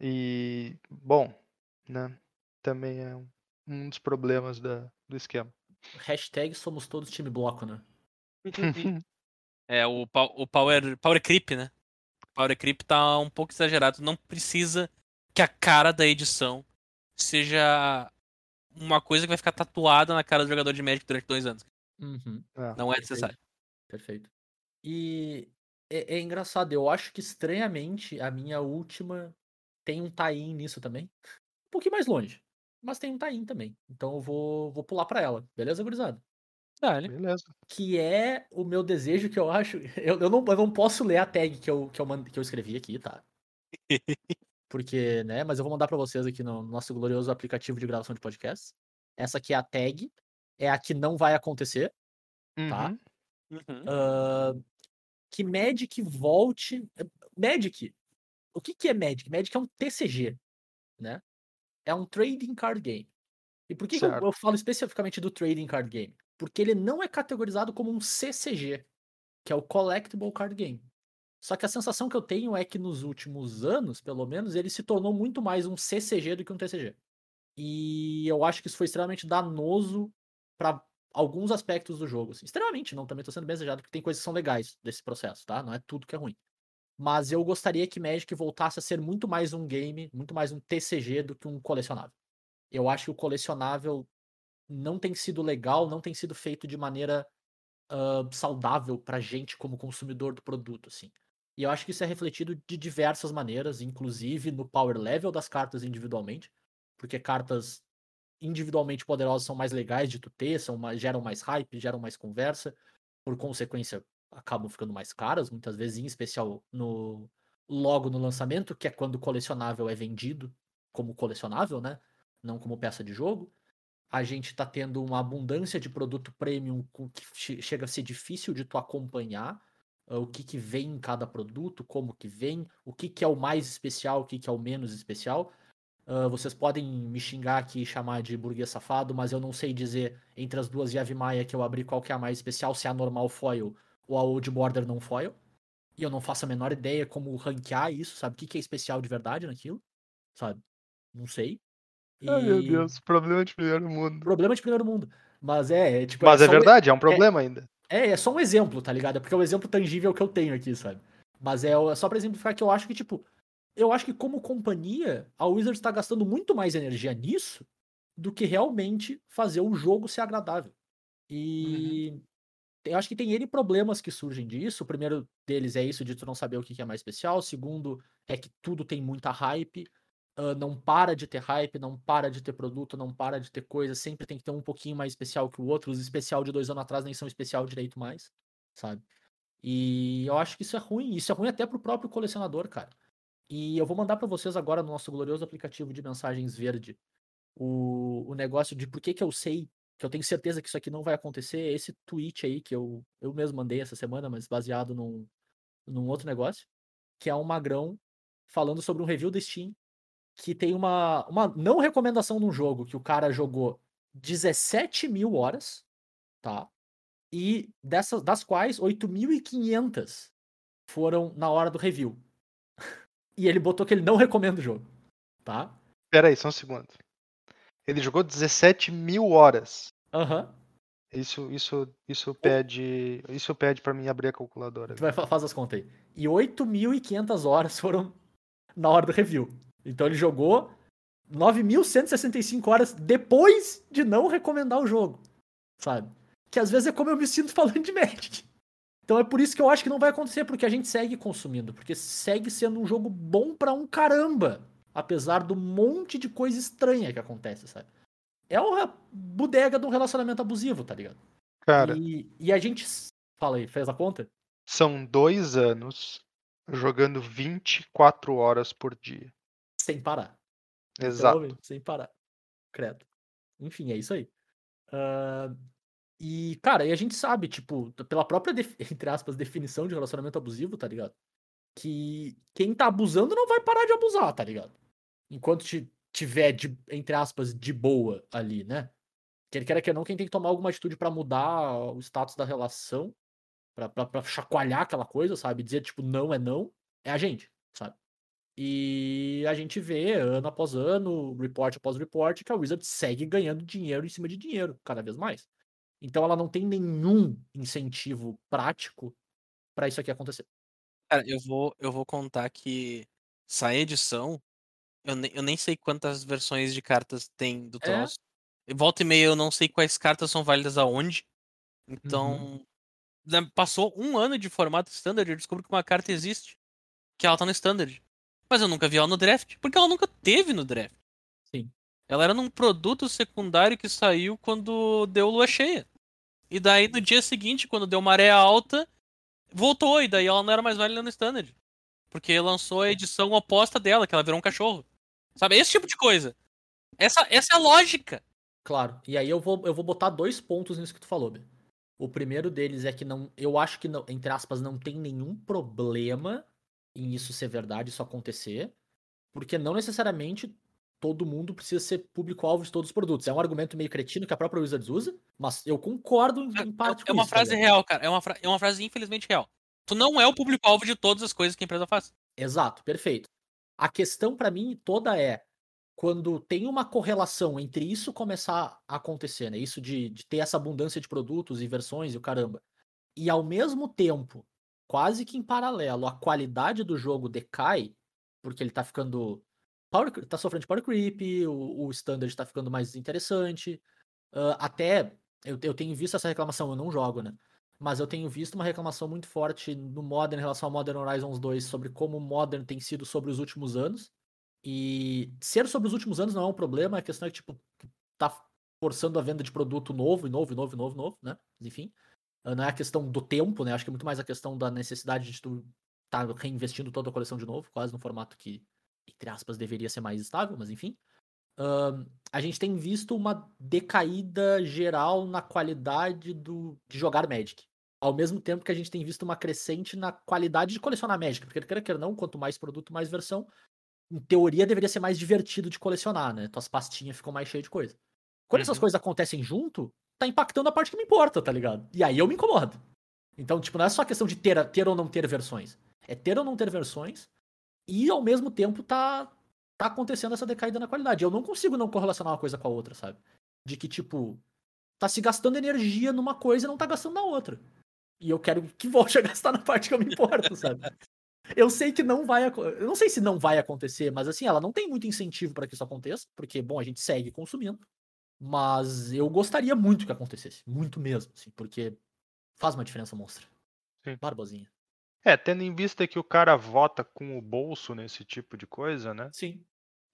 E, bom, né? Também é um, um dos problemas da, do esquema. Hashtag somos todos time bloco, né? É, o, o power, power creep, né? O power creep tá um pouco exagerado. Não precisa que a cara da edição seja uma coisa que vai ficar tatuada na cara do jogador de Magic durante dois anos. Uhum, É. Não é perfeito, necessário. Perfeito. E é, é engraçado, eu acho que estranhamente a minha última tem um tie-in nisso também. Um pouquinho mais longe, mas tem um tie-in também. Então eu vou, vou pular pra ela, beleza, gurizada? Dale. Beleza. Que é o meu desejo que eu acho. Eu, eu, não, eu não posso ler a tag que eu, que, eu mand- que eu escrevi aqui, tá? Porque, né? Mas eu vou mandar pra vocês aqui no nosso glorioso aplicativo de gravação de podcast. Essa aqui é a tag. É a que não vai acontecer. Tá. Uhum. Uhum. Ah, que Magic volte. Magic. O que, que é Magic? Magic é um TCG, né? É um trading card game. E por que, que eu, eu falo especificamente do trading card game? Porque ele não é categorizado como um CCG, que é o Collectible Card Game. Só que a sensação que eu tenho é que nos últimos anos, pelo menos, ele se tornou muito mais um CCG do que um TCG. E eu acho que isso foi extremamente danoso para alguns aspectos do jogo. assim. Extremamente, não, também tô sendo bem exagerado, porque tem coisas que são legais desse processo, tá? Não é tudo que é ruim. Mas eu gostaria que Magic voltasse a ser muito mais um game, muito mais um TCG do que um colecionável. Eu acho que o colecionável não tem sido legal, não tem sido feito de maneira ah, saudável pra gente como consumidor do produto, assim. E eu acho que isso é refletido de diversas maneiras, inclusive no power level das cartas individualmente, porque cartas individualmente poderosas são mais legais de tu ter, são mais, geram mais hype, geram mais conversa, por consequência acabam ficando mais caras, muitas vezes, em especial no logo no lançamento, que é quando o colecionável é vendido como colecionável, né? Não como peça de jogo. A gente tá tendo uma abundância de produto premium que che- chega a ser difícil de tu acompanhar ah, o que que vem em cada produto, como que vem, o que que é o mais especial, o que que é o menos especial. Ah, vocês podem me xingar aqui e chamar de burguês safado, mas eu não sei dizer entre as duas Yave Maia que eu abri qual que é a mais especial, se é a normal foil a old border não foil. E eu não faço a menor ideia como ranquear isso, sabe? O que que é especial de verdade naquilo, sabe? Não sei. Ai, meu E- Deus, problema de primeiro mundo. Problema de primeiro mundo. Mas é, é tipo. Mas é um- verdade, é um problema ainda. é, é só um exemplo, tá ligado? É porque é o exemplo tangível que eu tenho aqui, sabe? Mas é, é só pra exemplificar que eu acho que, tipo, eu acho que como companhia, a Wizards tá gastando muito mais energia nisso do que realmente fazer o jogo ser agradável. E eu acho que tem N problemas que surgem disso. O primeiro deles é isso de tu não saber o que é mais especial. O segundo é que tudo tem muita hype. ah, não para de ter hype, não para de ter produto, não para de ter coisa. Sempre tem que ter um pouquinho mais especial que o outro. Os especial de dois anos atrás nem são especial direito mais, sabe? E eu acho que isso é ruim. Isso é ruim até pro próprio colecionador, cara. E eu vou mandar pra vocês agora no nosso glorioso aplicativo de mensagens verde o, o negócio de por que, que eu sei, que eu tenho certeza que isso aqui não vai acontecer. Esse tweet aí que eu, eu mesmo mandei essa semana, mas baseado num, num outro negócio, que é um magrão falando sobre um review da Steam que tem uma, uma não recomendação de um jogo que o cara jogou 17 mil horas, tá? E dessas, das quais 8.500 foram na hora do review. E ele botou que ele não recomenda o jogo, tá? Pera aí, só um segundo. Ele jogou 17 mil horas. Aham. Isso, isso, isso pede. Isso pede pra mim abrir a calculadora. Tu vai fa- faz as contas aí. E 8.500 horas foram na hora do review. Então ele jogou 9.165 horas depois de não recomendar o jogo. Sabe? Que às vezes é como eu me sinto falando de Magic. Então é por isso que eu acho que não vai acontecer, porque a gente segue consumindo. Porque segue sendo um jogo bom pra um caramba. Apesar do monte de coisa estranha que acontece, sabe? É uma bodega de um relacionamento abusivo, tá ligado? Cara, E, e a gente. Fala aí, fez a conta? são dois anos jogando 24 horas por dia. Sem parar. Exato. Sem parar. Credo. Enfim, é isso aí. Ah, e, cara, e a gente sabe, tipo, pela própria, entre aspas, definição de relacionamento abusivo, tá ligado? Que quem tá abusando não vai parar de abusar, tá ligado? Enquanto ti- tiver, de, entre aspas, de boa ali, né? Quer queira que não, quem tem que tomar alguma atitude pra mudar o status da relação, pra chacoalhar aquela coisa, sabe? Dizer, tipo, não é não, é a gente, sabe? E a gente vê, ano após ano, report após report, que a Wizard segue ganhando dinheiro em cima de dinheiro, cada vez mais. Então ela não tem nenhum incentivo prático pra isso aqui acontecer. Cara, eu vou, eu vou contar que essa edição, eu, ne- eu nem sei quantas versões de cartas tem do É? troço. E Volta e meia eu não sei quais cartas são válidas aonde. Então, na- passou um ano de formato standard, eu descubro que uma carta existe. Que ela tá no standard. Mas eu nunca vi ela no draft. Porque ela nunca teve no draft. Sim. Ela era num produto secundário que saiu quando deu lua cheia. E daí no dia seguinte, quando deu maré alta, voltou. E daí ela não era mais válida no standard. Porque lançou a edição oposta dela, que ela virou um cachorro. Sabe? Esse tipo de coisa. Essa, essa é a lógica. Claro. E aí eu vou, eu vou botar dois pontos nisso que tu falou, Bê. O primeiro deles é que não. Eu acho que, não, entre aspas, não tem nenhum problema em isso ser verdade, isso acontecer. Porque não necessariamente todo mundo precisa ser público-alvo de todos os produtos. É um argumento meio cretino que a própria Wizards usa, mas eu concordo em, em parte É com uma isso, tá frase ligado? real, cara. É uma, é uma frase infelizmente real. Tu não é o público-alvo de todas as coisas que a empresa faz. Exato, perfeito. A questão pra mim toda é quando tem uma correlação entre isso começar a acontecer, né? Isso de, de ter essa abundância de produtos e versões e o caramba. E ao mesmo tempo, quase que em paralelo, a qualidade do jogo decai, porque ele tá ficando. Power, tá sofrendo de power creep, o, o standard tá ficando mais interessante. ah, até eu, eu tenho visto essa reclamação, eu não jogo, né? Mas eu tenho visto uma reclamação muito forte no Modern em relação ao Modern Horizons 2 sobre como o Modern tem sido sobre os últimos anos. E ser sobre os últimos anos não é um problema, a questão é que, tipo, tá forçando a venda de produto novo, e novo, e novo, e novo, novo, né? Mas, enfim. Ah, Não é a questão do tempo, né? Acho que é muito mais a questão da necessidade de tu tá reinvestindo toda a coleção de novo, quase no formato que, entre aspas, deveria ser mais estável, mas enfim. A gente tem visto uma decaída geral na qualidade do, de jogar Magic. Ao mesmo tempo que a gente tem visto uma crescente na qualidade de colecionar Magic. Porque, queira queira não, quanto mais produto, mais versão. Em teoria, deveria ser mais divertido de colecionar, né? Tuas pastinhas ficam mais cheias de coisa. Quando essas Uhum. coisas acontecem junto, tá impactando a parte que me importa, tá ligado? E aí eu me incomodo. Então, tipo, não é só questão de ter, ter ou não ter versões. É ter ou não ter versões. E ao mesmo tempo tá, tá acontecendo essa decaída na qualidade. Eu não consigo não correlacionar uma coisa com a outra, sabe? De que, tipo, tá se gastando energia numa coisa e não tá gastando na outra. E eu quero que volte a gastar na parte que eu me importo, sabe? Eu sei que não vai Eu não sei se não vai acontecer, mas assim, ela não tem muito incentivo para que isso aconteça, porque, bom, a gente segue consumindo. Mas eu gostaria muito que acontecesse. Muito mesmo, assim, porque faz uma diferença monstra. Sim. Barbosinha. É, tendo em vista que o cara vota com o bolso nesse tipo de coisa, né? Sim.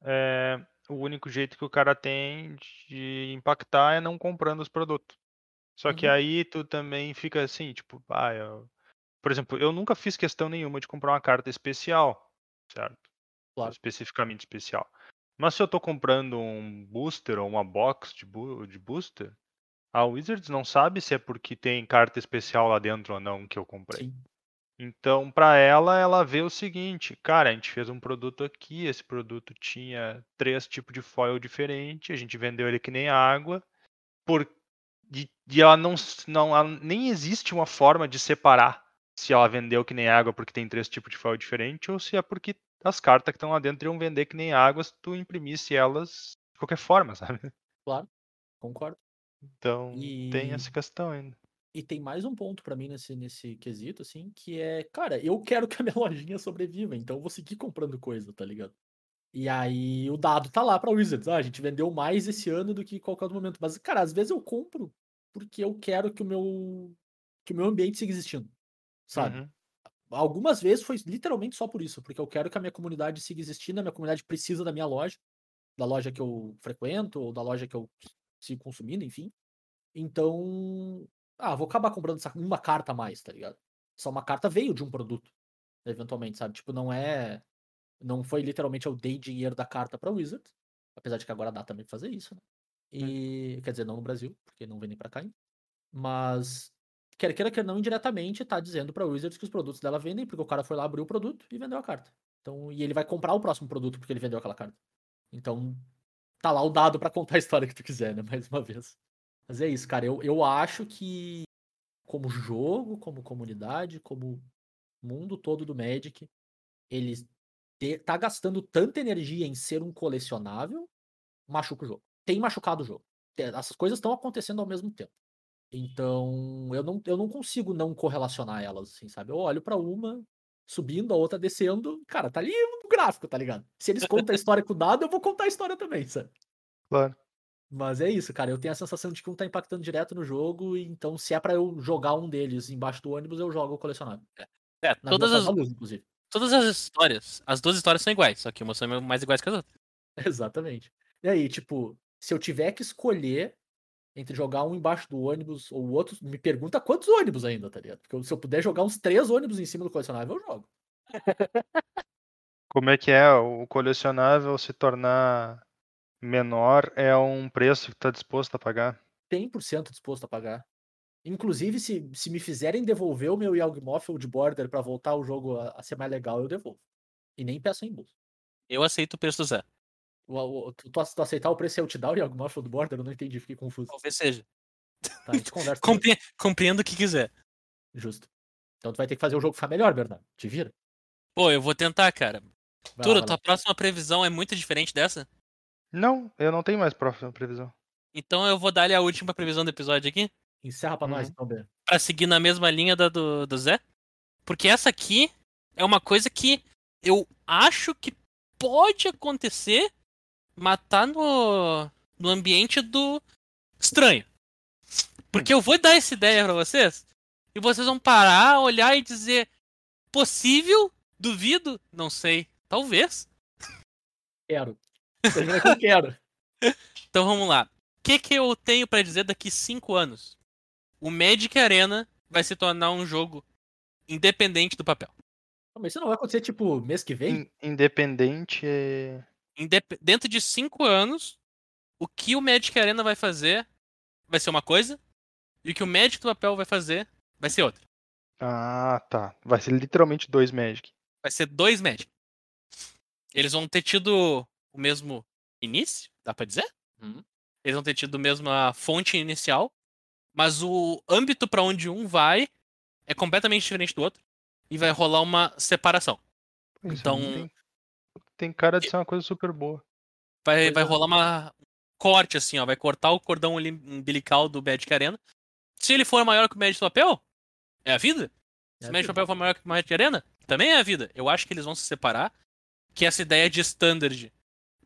É, o único jeito que o cara tem de impactar é não comprando os produtos. Só que Uhum. aí tu também fica assim, tipo, ah, eu- por exemplo, eu nunca fiz questão nenhuma de comprar uma carta especial, certo? Claro. Especificamente especial. Mas se eu tô comprando um booster ou uma box de, bu- de booster, a Wizards não sabe se é porque tem carta especial lá dentro ou não que eu comprei. Sim. Então, para ela, ela vê o seguinte, cara, a gente fez um produto aqui, esse produto tinha três tipos de foil diferente, a gente vendeu ele que nem água, por de, de ela não, não ela- nem existe uma forma de separar se ela vendeu que nem água porque tem três tipos de foil diferente ou se é porque as cartas que estão lá dentro iam vender que nem água se tu imprimisse elas de qualquer forma, sabe? Concordo. Então, tem E- essa questão ainda. E tem mais um ponto pra mim nesse, nesse quesito, assim, que é, cara, eu quero que a minha lojinha sobreviva, então eu vou seguir comprando coisa, tá ligado? E aí o dado tá lá pra Wizards. Ah, a gente vendeu mais esse ano do que em qualquer outro momento. Mas, cara, às vezes eu compro porque eu quero que o meu, que o meu ambiente siga existindo, sabe? Uhum. Algumas vezes foi literalmente só por isso, porque eu quero que a minha comunidade siga existindo, a minha comunidade precisa da minha loja, da loja que eu frequento, ou da loja que eu sigo consumindo, enfim. Então, ah, vou acabar comprando essa, uma carta a mais, tá ligado? Só uma carta veio de um produto, eventualmente, sabe? Tipo, não é. Não foi literalmente eu dei dinheiro da carta pra Wizard, apesar de que agora dá também pra fazer isso, né? E, quer dizer, não no Brasil, porque não vendem pra cá ainda. Mas, quer queira, quer não, indiretamente, tá dizendo pra Wizards que os produtos dela vendem, porque o cara foi lá, abriu o produto e vendeu a carta. Então, e ele vai comprar o próximo produto porque ele vendeu aquela carta. Então, tá lá o dado pra contar a história que tu quiser, né? Mais uma vez. Mas é isso, cara. Eu, eu acho que, como jogo, como comunidade, como mundo todo do Magic, ele te- tá gastando tanta energia em ser um colecionável, machuca o jogo. Tem machucado o jogo. Essas coisas estão acontecendo ao mesmo tempo. Então, eu não, eu não consigo não correlacionar elas, assim, sabe? Eu olho pra uma subindo, a outra descendo. Cara, tá ali no gráfico, tá ligado? Se eles contam a história com o dado, eu vou contar a história também, sabe? Claro. Mas é isso, cara. Eu tenho a sensação de que um tá impactando direto no jogo, então se é pra eu jogar um deles embaixo do ônibus, eu jogo o colecionável. É, Na todas as, luz, inclusive. Todas as histórias, as duas histórias são iguais, só que umas são mais iguais que as outras. Exatamente. E aí, tipo, se eu tiver que escolher entre jogar um embaixo do ônibus ou o outro, me pergunta quantos ônibus ainda, tá ligado? Porque se eu puder jogar uns três ônibus em cima do colecionável, eu jogo. Como é que é? O colecionável se tornar menor é um preço que tá disposto a pagar? 100% disposto a pagar. Inclusive, se, se me fizerem devolver o meu Yawgmoth de Border pra voltar o jogo a, a ser mais legal, eu devolvo. E nem peço reembolso. Eu aceito o preço do Zé. O, o, tu, tu aceitar o preço é eu te dar o Yawgmoth do Border? Eu não entendi, fiquei confuso. Talvez seja. Tá, a gente conversa. Compre- Compreendo o que quiser. Justo. Então tu vai ter que fazer o jogo ficar melhor, Bernardo. Te vira. Pô, eu vou tentar, cara. Vai lá, Turo, vai tua lá. próxima previsão é muito diferente dessa? Não, eu não tenho mais próxima previsão. Então eu vou dar-lhe a última previsão do episódio aqui. Encerra pra nós, Uhum. então, Ben. Pra seguir na mesma linha da do, do Zé. Porque essa aqui é uma coisa que eu acho que pode acontecer, mas tá no, no ambiente do estranho. Porque eu vou dar essa ideia pra vocês e vocês vão parar, olhar e dizer: possível? Duvido? Não sei. Talvez. Quero. Eu quero. Então vamos lá. O que, que eu tenho pra dizer daqui cinco anos? O Magic Arena vai se tornar um jogo independente do papel. Não, Mas isso não vai acontecer, tipo, mês que vem? In- Independente é. Indep- Dentro de cinco anos, o que o Magic Arena vai fazer vai ser uma coisa, e o que o Magic do papel vai fazer vai ser outra. Ah, tá. Vai ser literalmente dois Magic. Vai ser dois Magic. Eles vão ter tido o mesmo início, dá pra dizer? Uhum. Eles vão ter tido a mesma fonte inicial, mas o âmbito pra onde um vai é completamente diferente do outro e vai rolar uma separação. Pois é, Então- Tem, tem cara de ser uma coisa super boa. Vai, Pois vai é. rolar uma um corte assim, ó, vai cortar o cordão umbilical do Magic Arena. Se ele for maior que o Magic papel, é a vida. É Se o Magic papel for maior que o Magic Arena, também é a vida. Eu acho que eles vão se separar, que essa ideia de standard,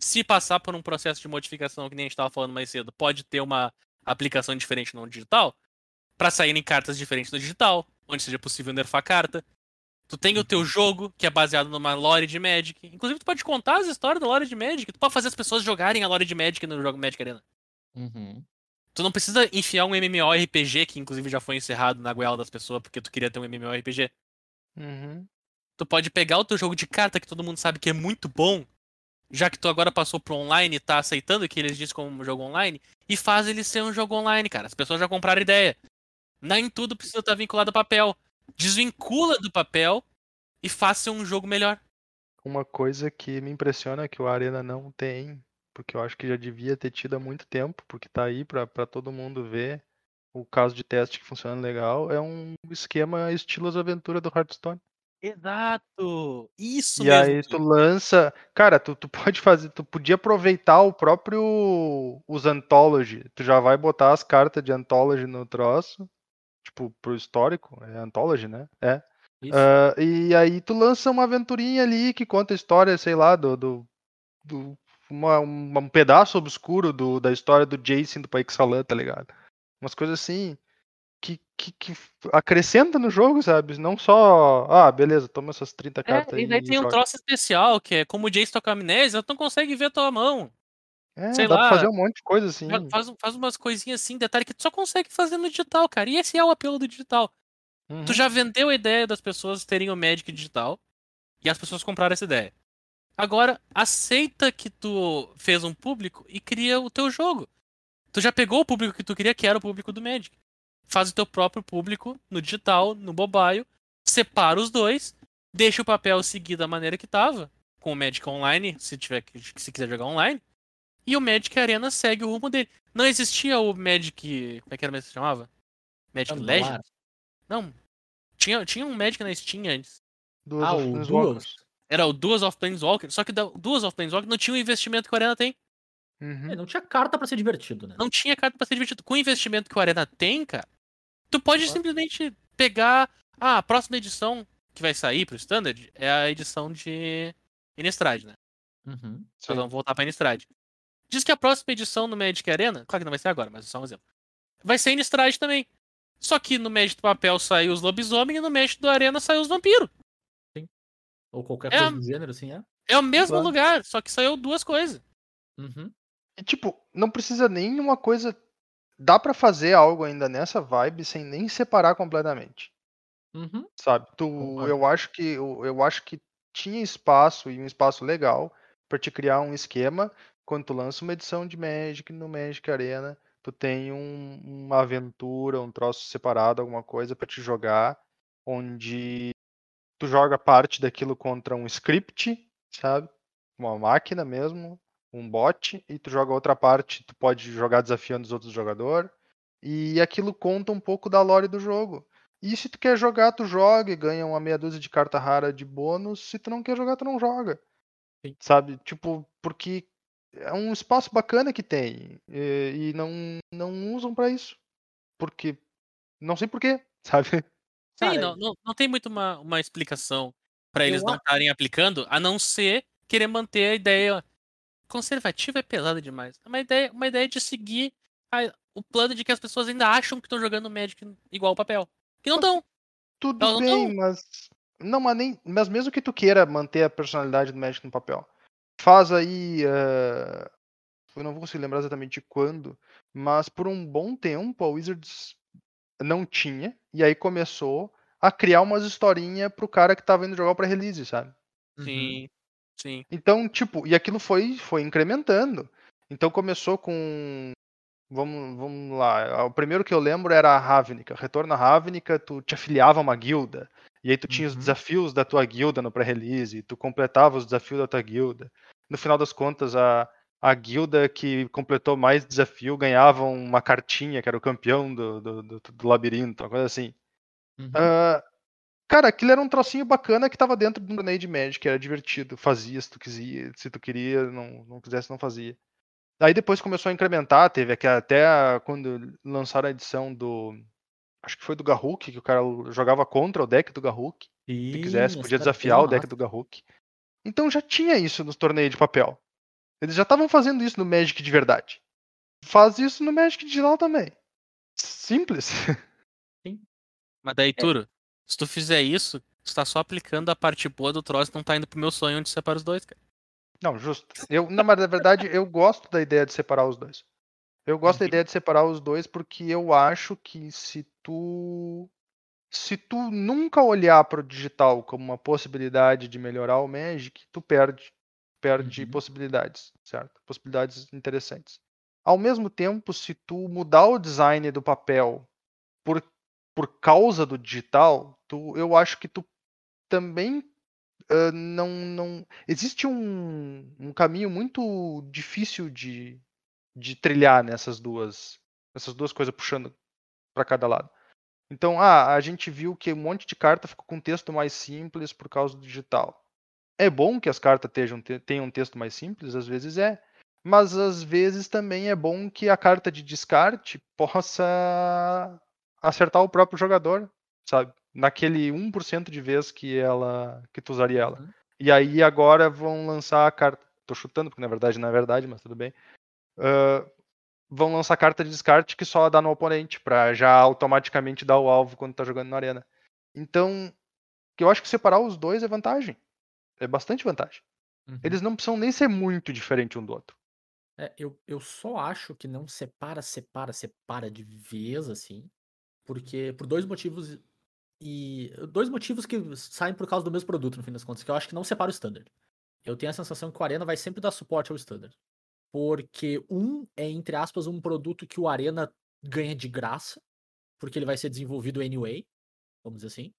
se passar por um processo de modificação que nem a gente tava falando mais cedo, pode ter uma aplicação diferente no digital, pra saírem cartas diferentes no digital, onde seja possível nerfar carta. Tu tem o teu jogo, que é baseado numa lore de Magic. Inclusive, tu pode contar as histórias da lore de Magic. Tu pode fazer as pessoas jogarem a lore de Magic no jogo Magic Arena. Uhum. Tu não precisa enfiar um MMORPG, que inclusive já foi encerrado na goela das pessoas, porque tu queria ter um MMORPG. Uhum. Tu pode pegar o teu jogo de carta, que todo mundo sabe que é muito bom, já que tu agora passou pro online e tá aceitando que eles dizem como um jogo online, e faz ele ser um jogo online, cara. As pessoas já compraram ideia. Nem tudo precisa estar vinculado ao papel. Desvincula do papel e faça um jogo melhor. Uma coisa que me impressiona que o Arena não tem, porque eu acho que já devia ter tido há muito tempo, porque tá aí pra todo mundo ver o caso de teste que funciona legal, é um esquema estilo as aventuras do Hearthstone. Exato! Isso E mesmo. aí tu lança. Cara, tu, tu pode fazer. Tu podia aproveitar o próprio. Os Anthology. Tu já vai botar as cartas de Anthology no troço. Tipo, pro histórico. É Anthology, né? É. Ah, e aí tu lança uma aventurinha ali que conta a história, sei lá, do. do, do- uma- um, um pedaço obscuro do, da história do Jason do Paixalan, tá ligado? Umas coisas assim. Que, que, que acrescenta no jogo, sabe? Não só. Ah, beleza, toma essas 30 cartas É, aí. e daí tem um joga. troço especial, que é como o Jace toca amnésia, tu não consegue ver a tua mão. É, sei dá lá. pra fazer um monte de coisa assim. Fa- Faz, um- faz umas coisinhas assim, detalhe que tu só consegue fazer no digital, cara. E esse é o apelo do digital. Uhum. Tu já vendeu a ideia das pessoas terem o Magic digital e as pessoas compraram essa ideia. Agora, aceita que tu fez um público e cria o teu jogo. Tu já pegou o público que tu queria, que era o público do Magic. Faz o teu próprio público no digital, no mobile, separa os dois, deixa o papel seguir da maneira que tava, com o Magic Online, se tiver que- se quiser jogar online, e o Magic Arena segue o rumo dele. Não existia o Magic, como é que era mesmo que se chamava? Magic. Legends? Não. Tinha, tinha um Magic na Steam antes. Duas Ah, o. Duels. Era o Duels of Planeswalker, só que o Duels of Planeswalker não tinha o investimento que o Arena tem. Uhum. É, não tinha carta pra ser divertido, né? Não tinha carta pra ser divertido. Com o investimento que o Arena tem, cara, tu pode simplesmente pegar. Ah, a próxima edição que vai sair pro Standard é a edição de Innistrad, né? Uhum. Só vão voltar pra Innistrad. Diz que a próxima edição no Magic Arena, claro que não vai ser agora, mas é só um exemplo. Vai ser Innistrad também. Só que no Magic do papel saiu os lobisomem e no Magic do Arena saiu os vampiros. Ou qualquer É, coisa do gênero, assim, é. É o mesmo Claro. lugar, só que saiu duas coisas. Uhum. E, tipo, não precisa nem uma coisa. Dá pra fazer algo ainda nessa vibe sem nem separar completamente. Uhum. Sabe? Tu, eu acho que eu, eu acho que tinha espaço e um espaço legal pra te criar um esquema quando tu lança uma edição de Magic no Magic Arena, tu tem um- uma aventura, um troço separado, alguma coisa pra te jogar, onde tu joga parte daquilo contra um script, sabe? Uma máquina mesmo, um bot, e tu joga outra parte, tu pode jogar desafiando os outros jogadores, e aquilo conta um pouco da lore do jogo. E se tu quer jogar, tu joga e ganha uma meia dúzia de carta rara de bônus. Se tu não quer jogar, tu não joga. Sim. Sabe? Tipo, porque é um espaço bacana que tem. E, e não, não usam pra isso. Porque. Não sei porquê, sabe? Sim, Cara, não, não, não tem muito uma, uma explicação pra eles não estarem aplicando, a não ser querer manter a ideia conservativa é pesada demais. Uma ideia, uma ideia de seguir a- o plano de que as pessoas ainda acham que estão jogando Magic igual ao papel. Que não estão. Tudo Não, bem, não. mas. Não, mas nem. Mas mesmo que tu queira manter a personalidade do Magic no papel, faz aí. eh, Eu não vou conseguir lembrar exatamente quando, mas por um bom tempo a Wizards não tinha, e aí começou a criar umas historinhas pro cara que tava indo jogar o pré-release, sabe? Uhum. Sim. Sim. Então, tipo, e aquilo foi, foi incrementando. Então começou com. Vamos, vamos lá. O primeiro que eu lembro era a Ravnica. Retorno à Ravnica, tu te afiliava a uma guilda. E aí tu tinha os Uhum. desafios da tua guilda no pré-release. Tu completava os desafios da tua guilda. No final das contas, a, a guilda que completou mais desafio ganhava uma cartinha, que era o campeão do, do, do, do labirinto, uma coisa assim. Uhum. Ah, cara, aquilo era um trocinho bacana que tava dentro do torneio de Magic, era divertido. Fazia se tu quisia, se tu queria, não, não quisesse, não fazia. Aí depois começou a incrementar, teve aqui até a- quando lançaram a edição do. Acho que foi do Garruk, que o cara jogava contra o deck do Garruk. Se Sim, quisesse, podia desafiar o deck do Garruk. Então já tinha isso nos torneios de papel. Eles já estavam fazendo isso no Magic de verdade. Faz isso no Magic digital também. Simples. Mas daí, Turo, se tu fizer isso, tu tá só aplicando a parte boa do troço e não tá indo pro meu sonho onde separa os dois, cara. Não, justo. Eu, não, mas na verdade eu gosto da ideia de separar os dois. Eu gosto da ideia de separar os dois porque eu acho que se tu se tu nunca olhar para o digital como uma possibilidade de melhorar o Magic, tu perde perde Uhum. possibilidades, certo? Possibilidades interessantes. Ao mesmo tempo, se tu mudar o design do papel por, por causa do digital, tu, eu acho que tu também ah, não, não. Existe um, um caminho muito difícil de, de trilhar nessas duas, essas duas coisas puxando para cada lado. Então, ah, a gente viu que um monte de carta ficou com texto mais simples por causa do digital. É bom que as cartas tenham, tenham um texto mais simples, às vezes é. Mas às vezes também é bom que a carta de descarte possa acertar o próprio jogador, sabe? Naquele 1% de vez que ela que tu usaria ela. Uhum. E aí agora vão lançar a carta. Tô chutando, porque na verdade não é verdade, mas tudo bem. Ah, vão lançar carta de descarte que só dá no oponente, pra já automaticamente dar o alvo quando tá jogando na arena. Então, eu acho que separar os dois é vantagem. É bastante vantagem. Uhum. Eles não precisam nem ser muito diferentes um do outro. É, eu, eu só acho que não separa, separa, separa de vez, assim. Porque. Por dois motivos. E. Dois motivos que saem por causa do mesmo produto, no fim das contas. Que eu acho que não separa o standard. Eu tenho a sensação que o Arena vai sempre dar suporte ao standard. Porque um é, entre aspas, um produto que o Arena ganha de graça. Porque ele vai ser desenvolvido anyway. Vamos dizer assim.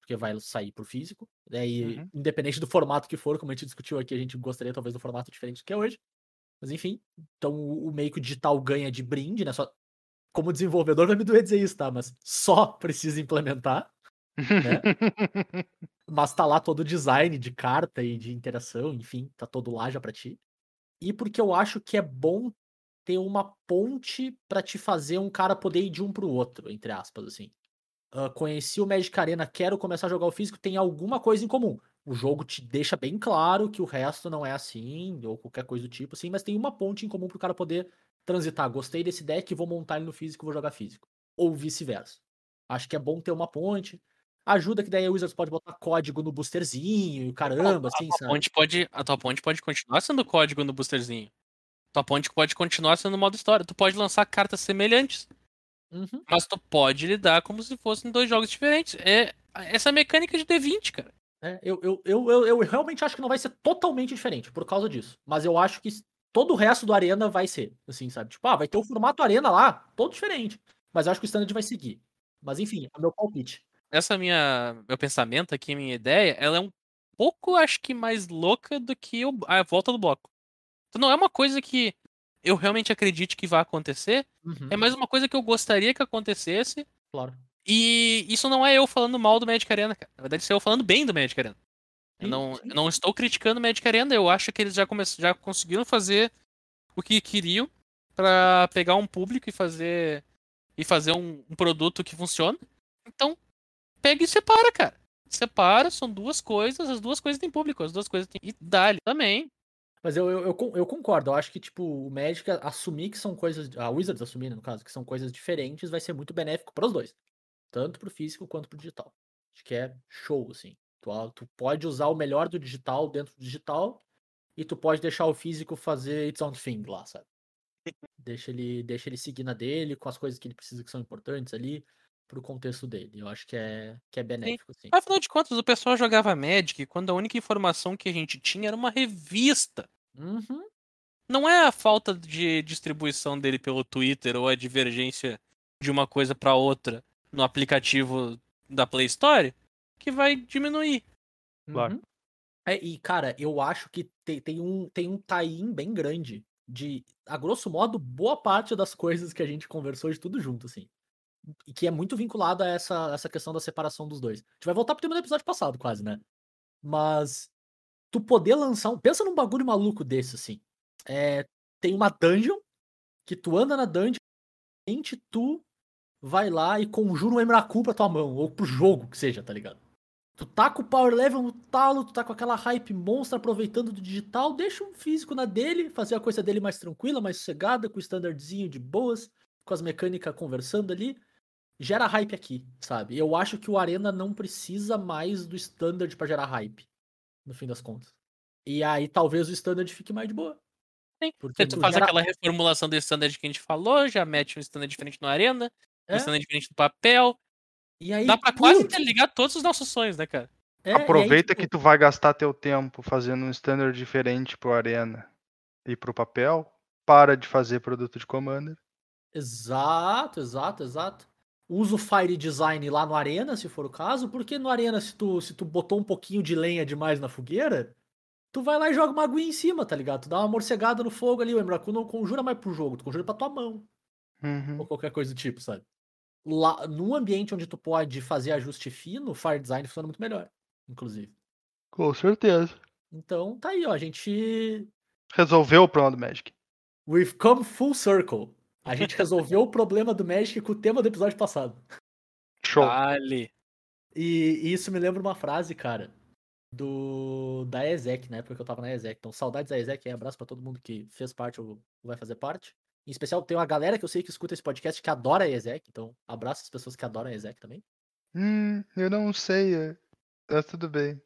Porque vai sair por físico. Daí, Uhum. independente do formato que for, como a gente discutiu aqui, a gente gostaria talvez do formato diferente do que é hoje. Mas enfim, então o o meio que o digital ganha de brinde, né? Só, como desenvolvedor vai me doer dizer isso, tá? Mas só precisa implementar. Mas tá lá todo o design de carta e de interação, enfim, tá todo lá já pra ti. E porque eu acho que é bom ter uma ponte pra te fazer um cara poder ir de um pro outro, entre aspas, assim. Ah, conheci o Magic Arena, quero começar a jogar o físico, tem alguma coisa em comum. O jogo te deixa bem claro que o resto não é assim, ou qualquer coisa do tipo, assim, mas tem uma ponte em comum pro cara poder transitar. Gostei desse deck, vou montar ele no físico, vou jogar físico. Ou vice-versa. Acho que é bom ter uma ponte. Ajuda que daí a Wizards pode botar código no boosterzinho e o caramba, assim, a, sabe? ponte pode, a tua ponte pode continuar sendo código no boosterzinho. Tua ponte pode continuar sendo modo história. Tu pode lançar cartas semelhantes, Uhum. mas tu pode lidar como se fossem dois jogos diferentes. É essa mecânica de D20, cara. É, eu, eu, eu, eu, eu realmente acho que não vai ser totalmente diferente por causa disso. Mas eu acho que todo o resto do Arena vai ser, assim, sabe? Tipo, ah, vai ter o formato Arena lá, todo diferente. Mas eu acho que o Standard vai seguir. Mas enfim, é o meu palpite. Essa minha meu pensamento aqui, minha ideia, ela é um pouco, acho que mais louca do que o- a volta do bloco. Então não é uma coisa que eu realmente acredite que vai acontecer, Uhum, é mais uma coisa que eu gostaria que acontecesse. claro. E isso não é eu falando mal do Magic Arena, cara. Na verdade, isso é eu falando bem do Magic Arena. Eu não, eu não estou criticando o Magic Arena, eu acho que eles já, come... já conseguiram fazer o que queriam pra pegar um público e fazer e fazer um, um produto que funciona. Então, pega e separa, cara. Separa, são duas coisas, as duas coisas têm público, as duas coisas têm. E dá também. Mas eu, eu, eu, eu concordo. Eu acho que, tipo, o Magic assumir que são coisas. A Wizards assumir, no caso, que são coisas diferentes, vai ser muito benéfico para os dois. Tanto pro físico quanto pro digital. Acho que é show, assim. Tu, tu pode usar o melhor do digital dentro do digital e tu pode deixar o físico fazer its own thing lá, sabe? Deixa ele, deixa ele seguir na dele, com as coisas que ele precisa que são importantes ali, pro contexto dele. Eu acho que é, que é benéfico, sim. Afinal de contas, o pessoal jogava Magic quando a única informação que a gente tinha era uma revista. Uhum. Não é a falta de distribuição dele pelo Twitter ou a divergência de uma coisa pra outra no aplicativo da Play Store que vai diminuir. Claro. Uhum. É, e, cara, eu acho que tem, tem um, tem um tie-in bem grande de, a grosso modo, boa parte das coisas que a gente conversou de tudo junto, assim. E que é muito vinculado a essa, essa questão da separação dos dois. A gente vai voltar pro tema do episódio passado, quase, né? Mas tu poder lançar um. Pensa num bagulho maluco desse, assim. É, tem uma dungeon que tu anda na dungeon e tu vai lá e conjura um Emrakul pra tua mão, ou pro jogo que seja, tá ligado? Tu tá com o power level no talo, tu tá com aquela hype monstra aproveitando do digital, deixa o físico na dele, fazer a coisa dele mais tranquila, mais sossegada, com o standardzinho de boas, com as mecânicas conversando ali. Gera hype aqui, sabe? Eu acho que o Arena não precisa mais do standard pra gerar hype, no fim das contas. E aí talvez o standard fique mais de boa. Sim. Porque Tu tu faz gera- aquela reformulação do standard que a gente falou, já mete um standard diferente no Arena, um É, standard diferente no papel. E aí, Dá pra quase putz, interligar todos os nossos sonhos, né, cara? é, e aí, Aproveita tipo, que tu vai gastar teu tempo fazendo um standard diferente pro Arena e pro papel. Para de fazer produto de Commander. Exato, exato, exato. Usa o Fire Design lá no Arena, se for o caso, porque no Arena, se tu, se tu botou um pouquinho de lenha demais na fogueira, tu vai lá e joga uma aguinha em cima, tá ligado? Tu dá uma morcegada no fogo ali, o Emrakul não conjura mais pro jogo, tu conjura pra tua mão, Uhum. ou qualquer coisa do tipo, sabe? Lá, num ambiente onde tu pode fazer ajuste fino, o Fire Design funciona muito melhor, inclusive. Com certeza. Então, tá aí, ó, a gente... Resolveu o problema do Magic. We've come full circle. A gente resolveu o problema do Magic com o tema do episódio passado. Show. Vale. E, e isso me lembra uma frase, cara, do da ESEC, na época que eu tava na ESEC. Então, saudades da ESEC, e abraço pra todo mundo que fez parte ou vai fazer parte. Em especial, tem uma galera que eu sei que escuta esse podcast que adora a ESEC, então abraço as pessoas que adoram a ESEC também. Hum, eu não sei. é. Tá tudo bem.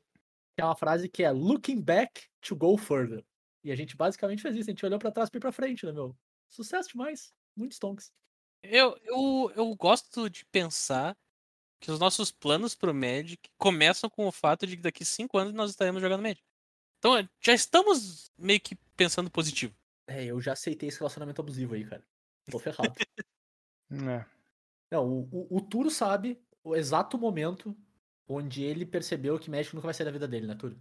É uma frase que é looking back to go further. E a gente basicamente fez isso, a gente olhou pra trás ir pra frente, né, meu? Sucesso demais. Muitos tonks. Eu, eu, eu gosto de pensar que os nossos planos pro Magic começam com o fato de que daqui cinco anos nós estaremos jogando Magic. Então, já estamos meio que pensando positivo. É, eu já aceitei esse relacionamento abusivo aí, cara. Tô ferrado. É. Não, o, o, o Turo sabe o exato momento onde ele percebeu que Magic nunca vai sair da vida dele, né, Turo?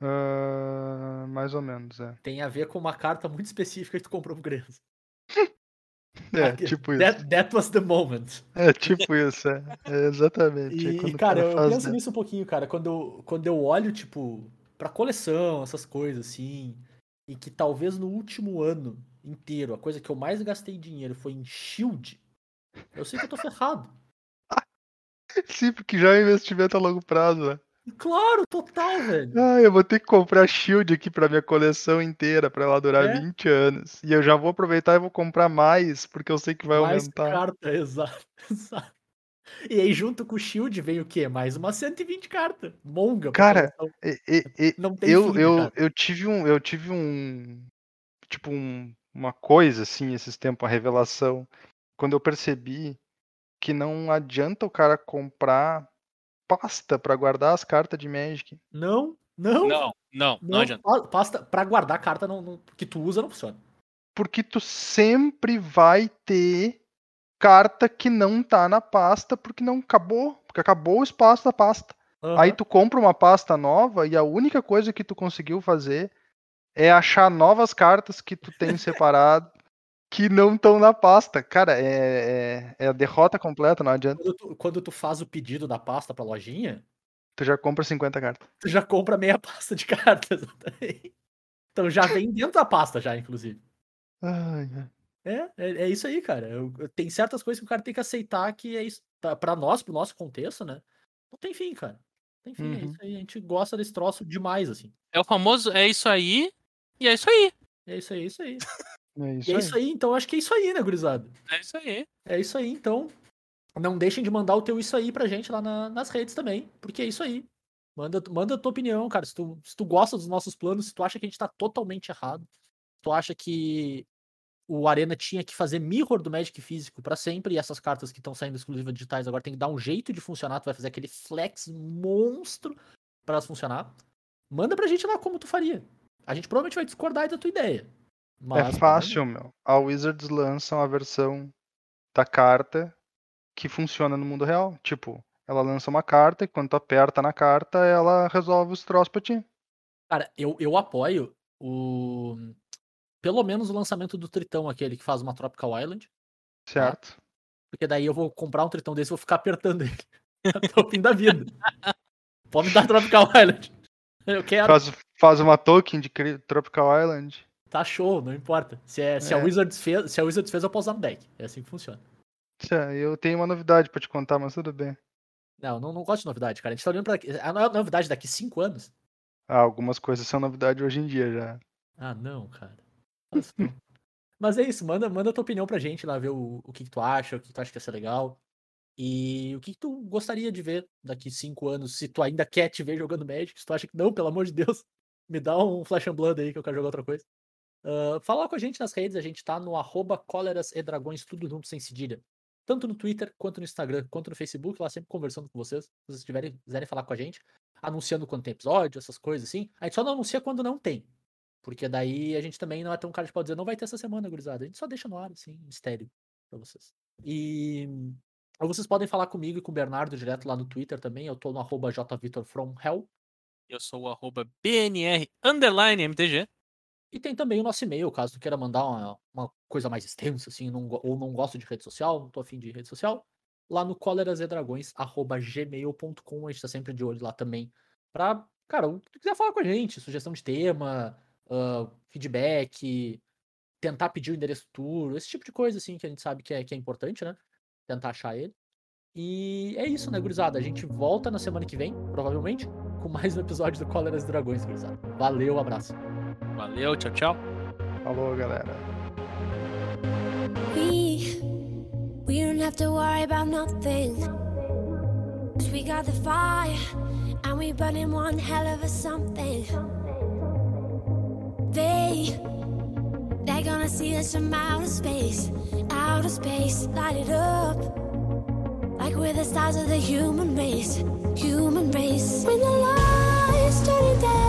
Ah, mais ou menos, é. Tem a ver com uma carta muito específica que tu comprou pro Grenas. É, tipo isso. That, that was the moment. É tipo isso, é. É, exatamente. é E, o cara, eu, penso nisso um pouquinho, cara. Quando eu, quando eu olho, tipo, pra coleção, essas coisas, assim, e que talvez no último ano inteiro a coisa que eu mais gastei dinheiro foi em Shield, eu sei que eu tô ferrado. Sim, porque já é investimento a longo prazo, né? Claro, total, velho. Ah, eu vou ter que comprar Shield aqui pra minha coleção inteira, pra ela durar É. 20 anos. E eu já vou aproveitar e vou comprar mais, porque eu sei que vai Mais aumentar. carta, exato, exato. E aí, junto com o Shield, vem o quê? Mais umas 120 cartas. Monga. Cara. E- e- não tem eu, fim, eu, cara. eu tive um, eu tive um, tipo um, uma coisa assim esses tempos, uma revelação, quando eu percebi que não adianta o cara comprar pasta pra guardar as cartas de Magic. Não, não, Não, não, não, não. adianta. pa- Pasta, pra guardar carta não, não- que tu usa não funciona. Porque tu sempre vai ter carta que não tá na pasta porque não acabou, porque acabou o espaço da pasta. Aí Aham. tu compra uma pasta nova e a única coisa que tu conseguiu fazer é achar novas cartas que tu tem separado que não estão na pasta. Cara, é, é, é a derrota completa, não adianta. Quando, tu, quando tu faz o pedido da pasta pra lojinha, Tu já compra 50 cartas. tu já compra meia pasta de cartas. Então já vem dentro da pasta, já, inclusive. Ai, ai. É, é, é isso aí, cara. Eu- eu- tem certas coisas que o cara tem que aceitar que é isso. Pra, pra nós, pro nosso contexto, né? Não tem fim, cara. Não tem fim, é Uhum. isso aí. A gente gosta desse troço demais, assim. É o famoso, é isso aí, e é isso aí. É isso aí, é isso aí. É isso E é aí. isso aí, então acho que é isso aí, né, gurizada? É isso aí. É isso aí, então. Não deixem de mandar o teu isso aí pra gente lá na- nas redes também, porque é isso aí. Manda, manda a tua opinião, cara. Se tu, se tu gosta dos nossos planos, se tu acha que a gente tá totalmente errado, se tu acha que o Arena tinha que fazer mirror do Magic físico pra sempre e essas cartas que estão saindo exclusivas digitais agora tem que dar um jeito de funcionar, tu vai fazer aquele flex monstro pra elas funcionar. Manda pra gente lá como tu faria. A gente provavelmente vai discordar da tua ideia. mas É fácil, meu. A Wizards lança uma versão da carta que funciona no mundo real. Tipo, ela lança uma carta e quando tu aperta na carta, ela resolve os troços pra ti. Cara, eu, eu apoio o. Pelo menos o lançamento do Tritão, aquele que faz uma Tropical Island. Certo? Porque daí eu vou comprar um Tritão desse e vou ficar apertando ele até o fim da vida. Pode me dar Tropical Island. Eu quero. Faz, faz uma token de Tropical Island. Tá show, não importa. Se, é, se, a É. Wizards fez, se a Wizards fez, eu posso usar no deck. É assim que funciona. Eu tenho uma novidade pra te contar, mas tudo bem. Não, não, não gosto de novidade, cara. A gente tá olhando pra. A no- novidade daqui cinco anos? Ah, algumas coisas são novidade hoje em dia já. Ah, não, cara. Mas é isso, manda, manda tua opinião pra gente lá, ver o, o que, que tu acha, o que tu acha que ia ser legal. E o que, que tu gostaria de ver daqui cinco anos, se tu ainda quer te ver jogando Magic, se tu acha que não, pelo amor de Deus, me dá um Flash and Blood aí que eu quero jogar outra coisa. Ah, fala com a gente nas redes, a gente tá no arroba cóleras e dragões, tudo junto sem cedilha. Tanto no Twitter, quanto no Instagram, quanto no Facebook, lá sempre conversando com vocês. Se vocês tiverem, quiserem falar com a gente, anunciando quando tem episódio, essas coisas assim. A gente só não anuncia quando não tem. Porque daí a gente também não é tão cara de pau dizer, não vai ter essa semana, gurizada. A gente só deixa no ar, assim, mistério pra vocês. E ou vocês podem falar comigo e com o Bernardo direto lá no Twitter também. Eu tô no arroba jvitorfromhell. Eu sou o arroba BNR underline MTG. E tem também o nosso e-mail, caso tu queira mandar uma, uma coisa mais extensa, assim, não ou não gosto de rede social, não tô afim de rede social, lá no colerasedragões.gmail.com, a gente tá sempre de olho lá também. Pra, cara, o que tu quiser falar com a gente, sugestão de tema, ah, feedback, tentar pedir o endereço tour, esse tipo de coisa, assim, que a gente sabe que é, que é importante, né? Tentar achar ele. E é isso, né, gurizada? A gente volta na semana que vem, provavelmente, com mais um episódio do Coleras e Dragões, gurizada. Valeu, abraço. Valeu, tchau, tchau. Falou, galera. We we don't have to worry about nothing. 'Cause we got the fire and we burning one hell of a something. They they're gonna see us from outer space, outer space, light it up. Like we're the stars of the human race, human race. When the lights turning down.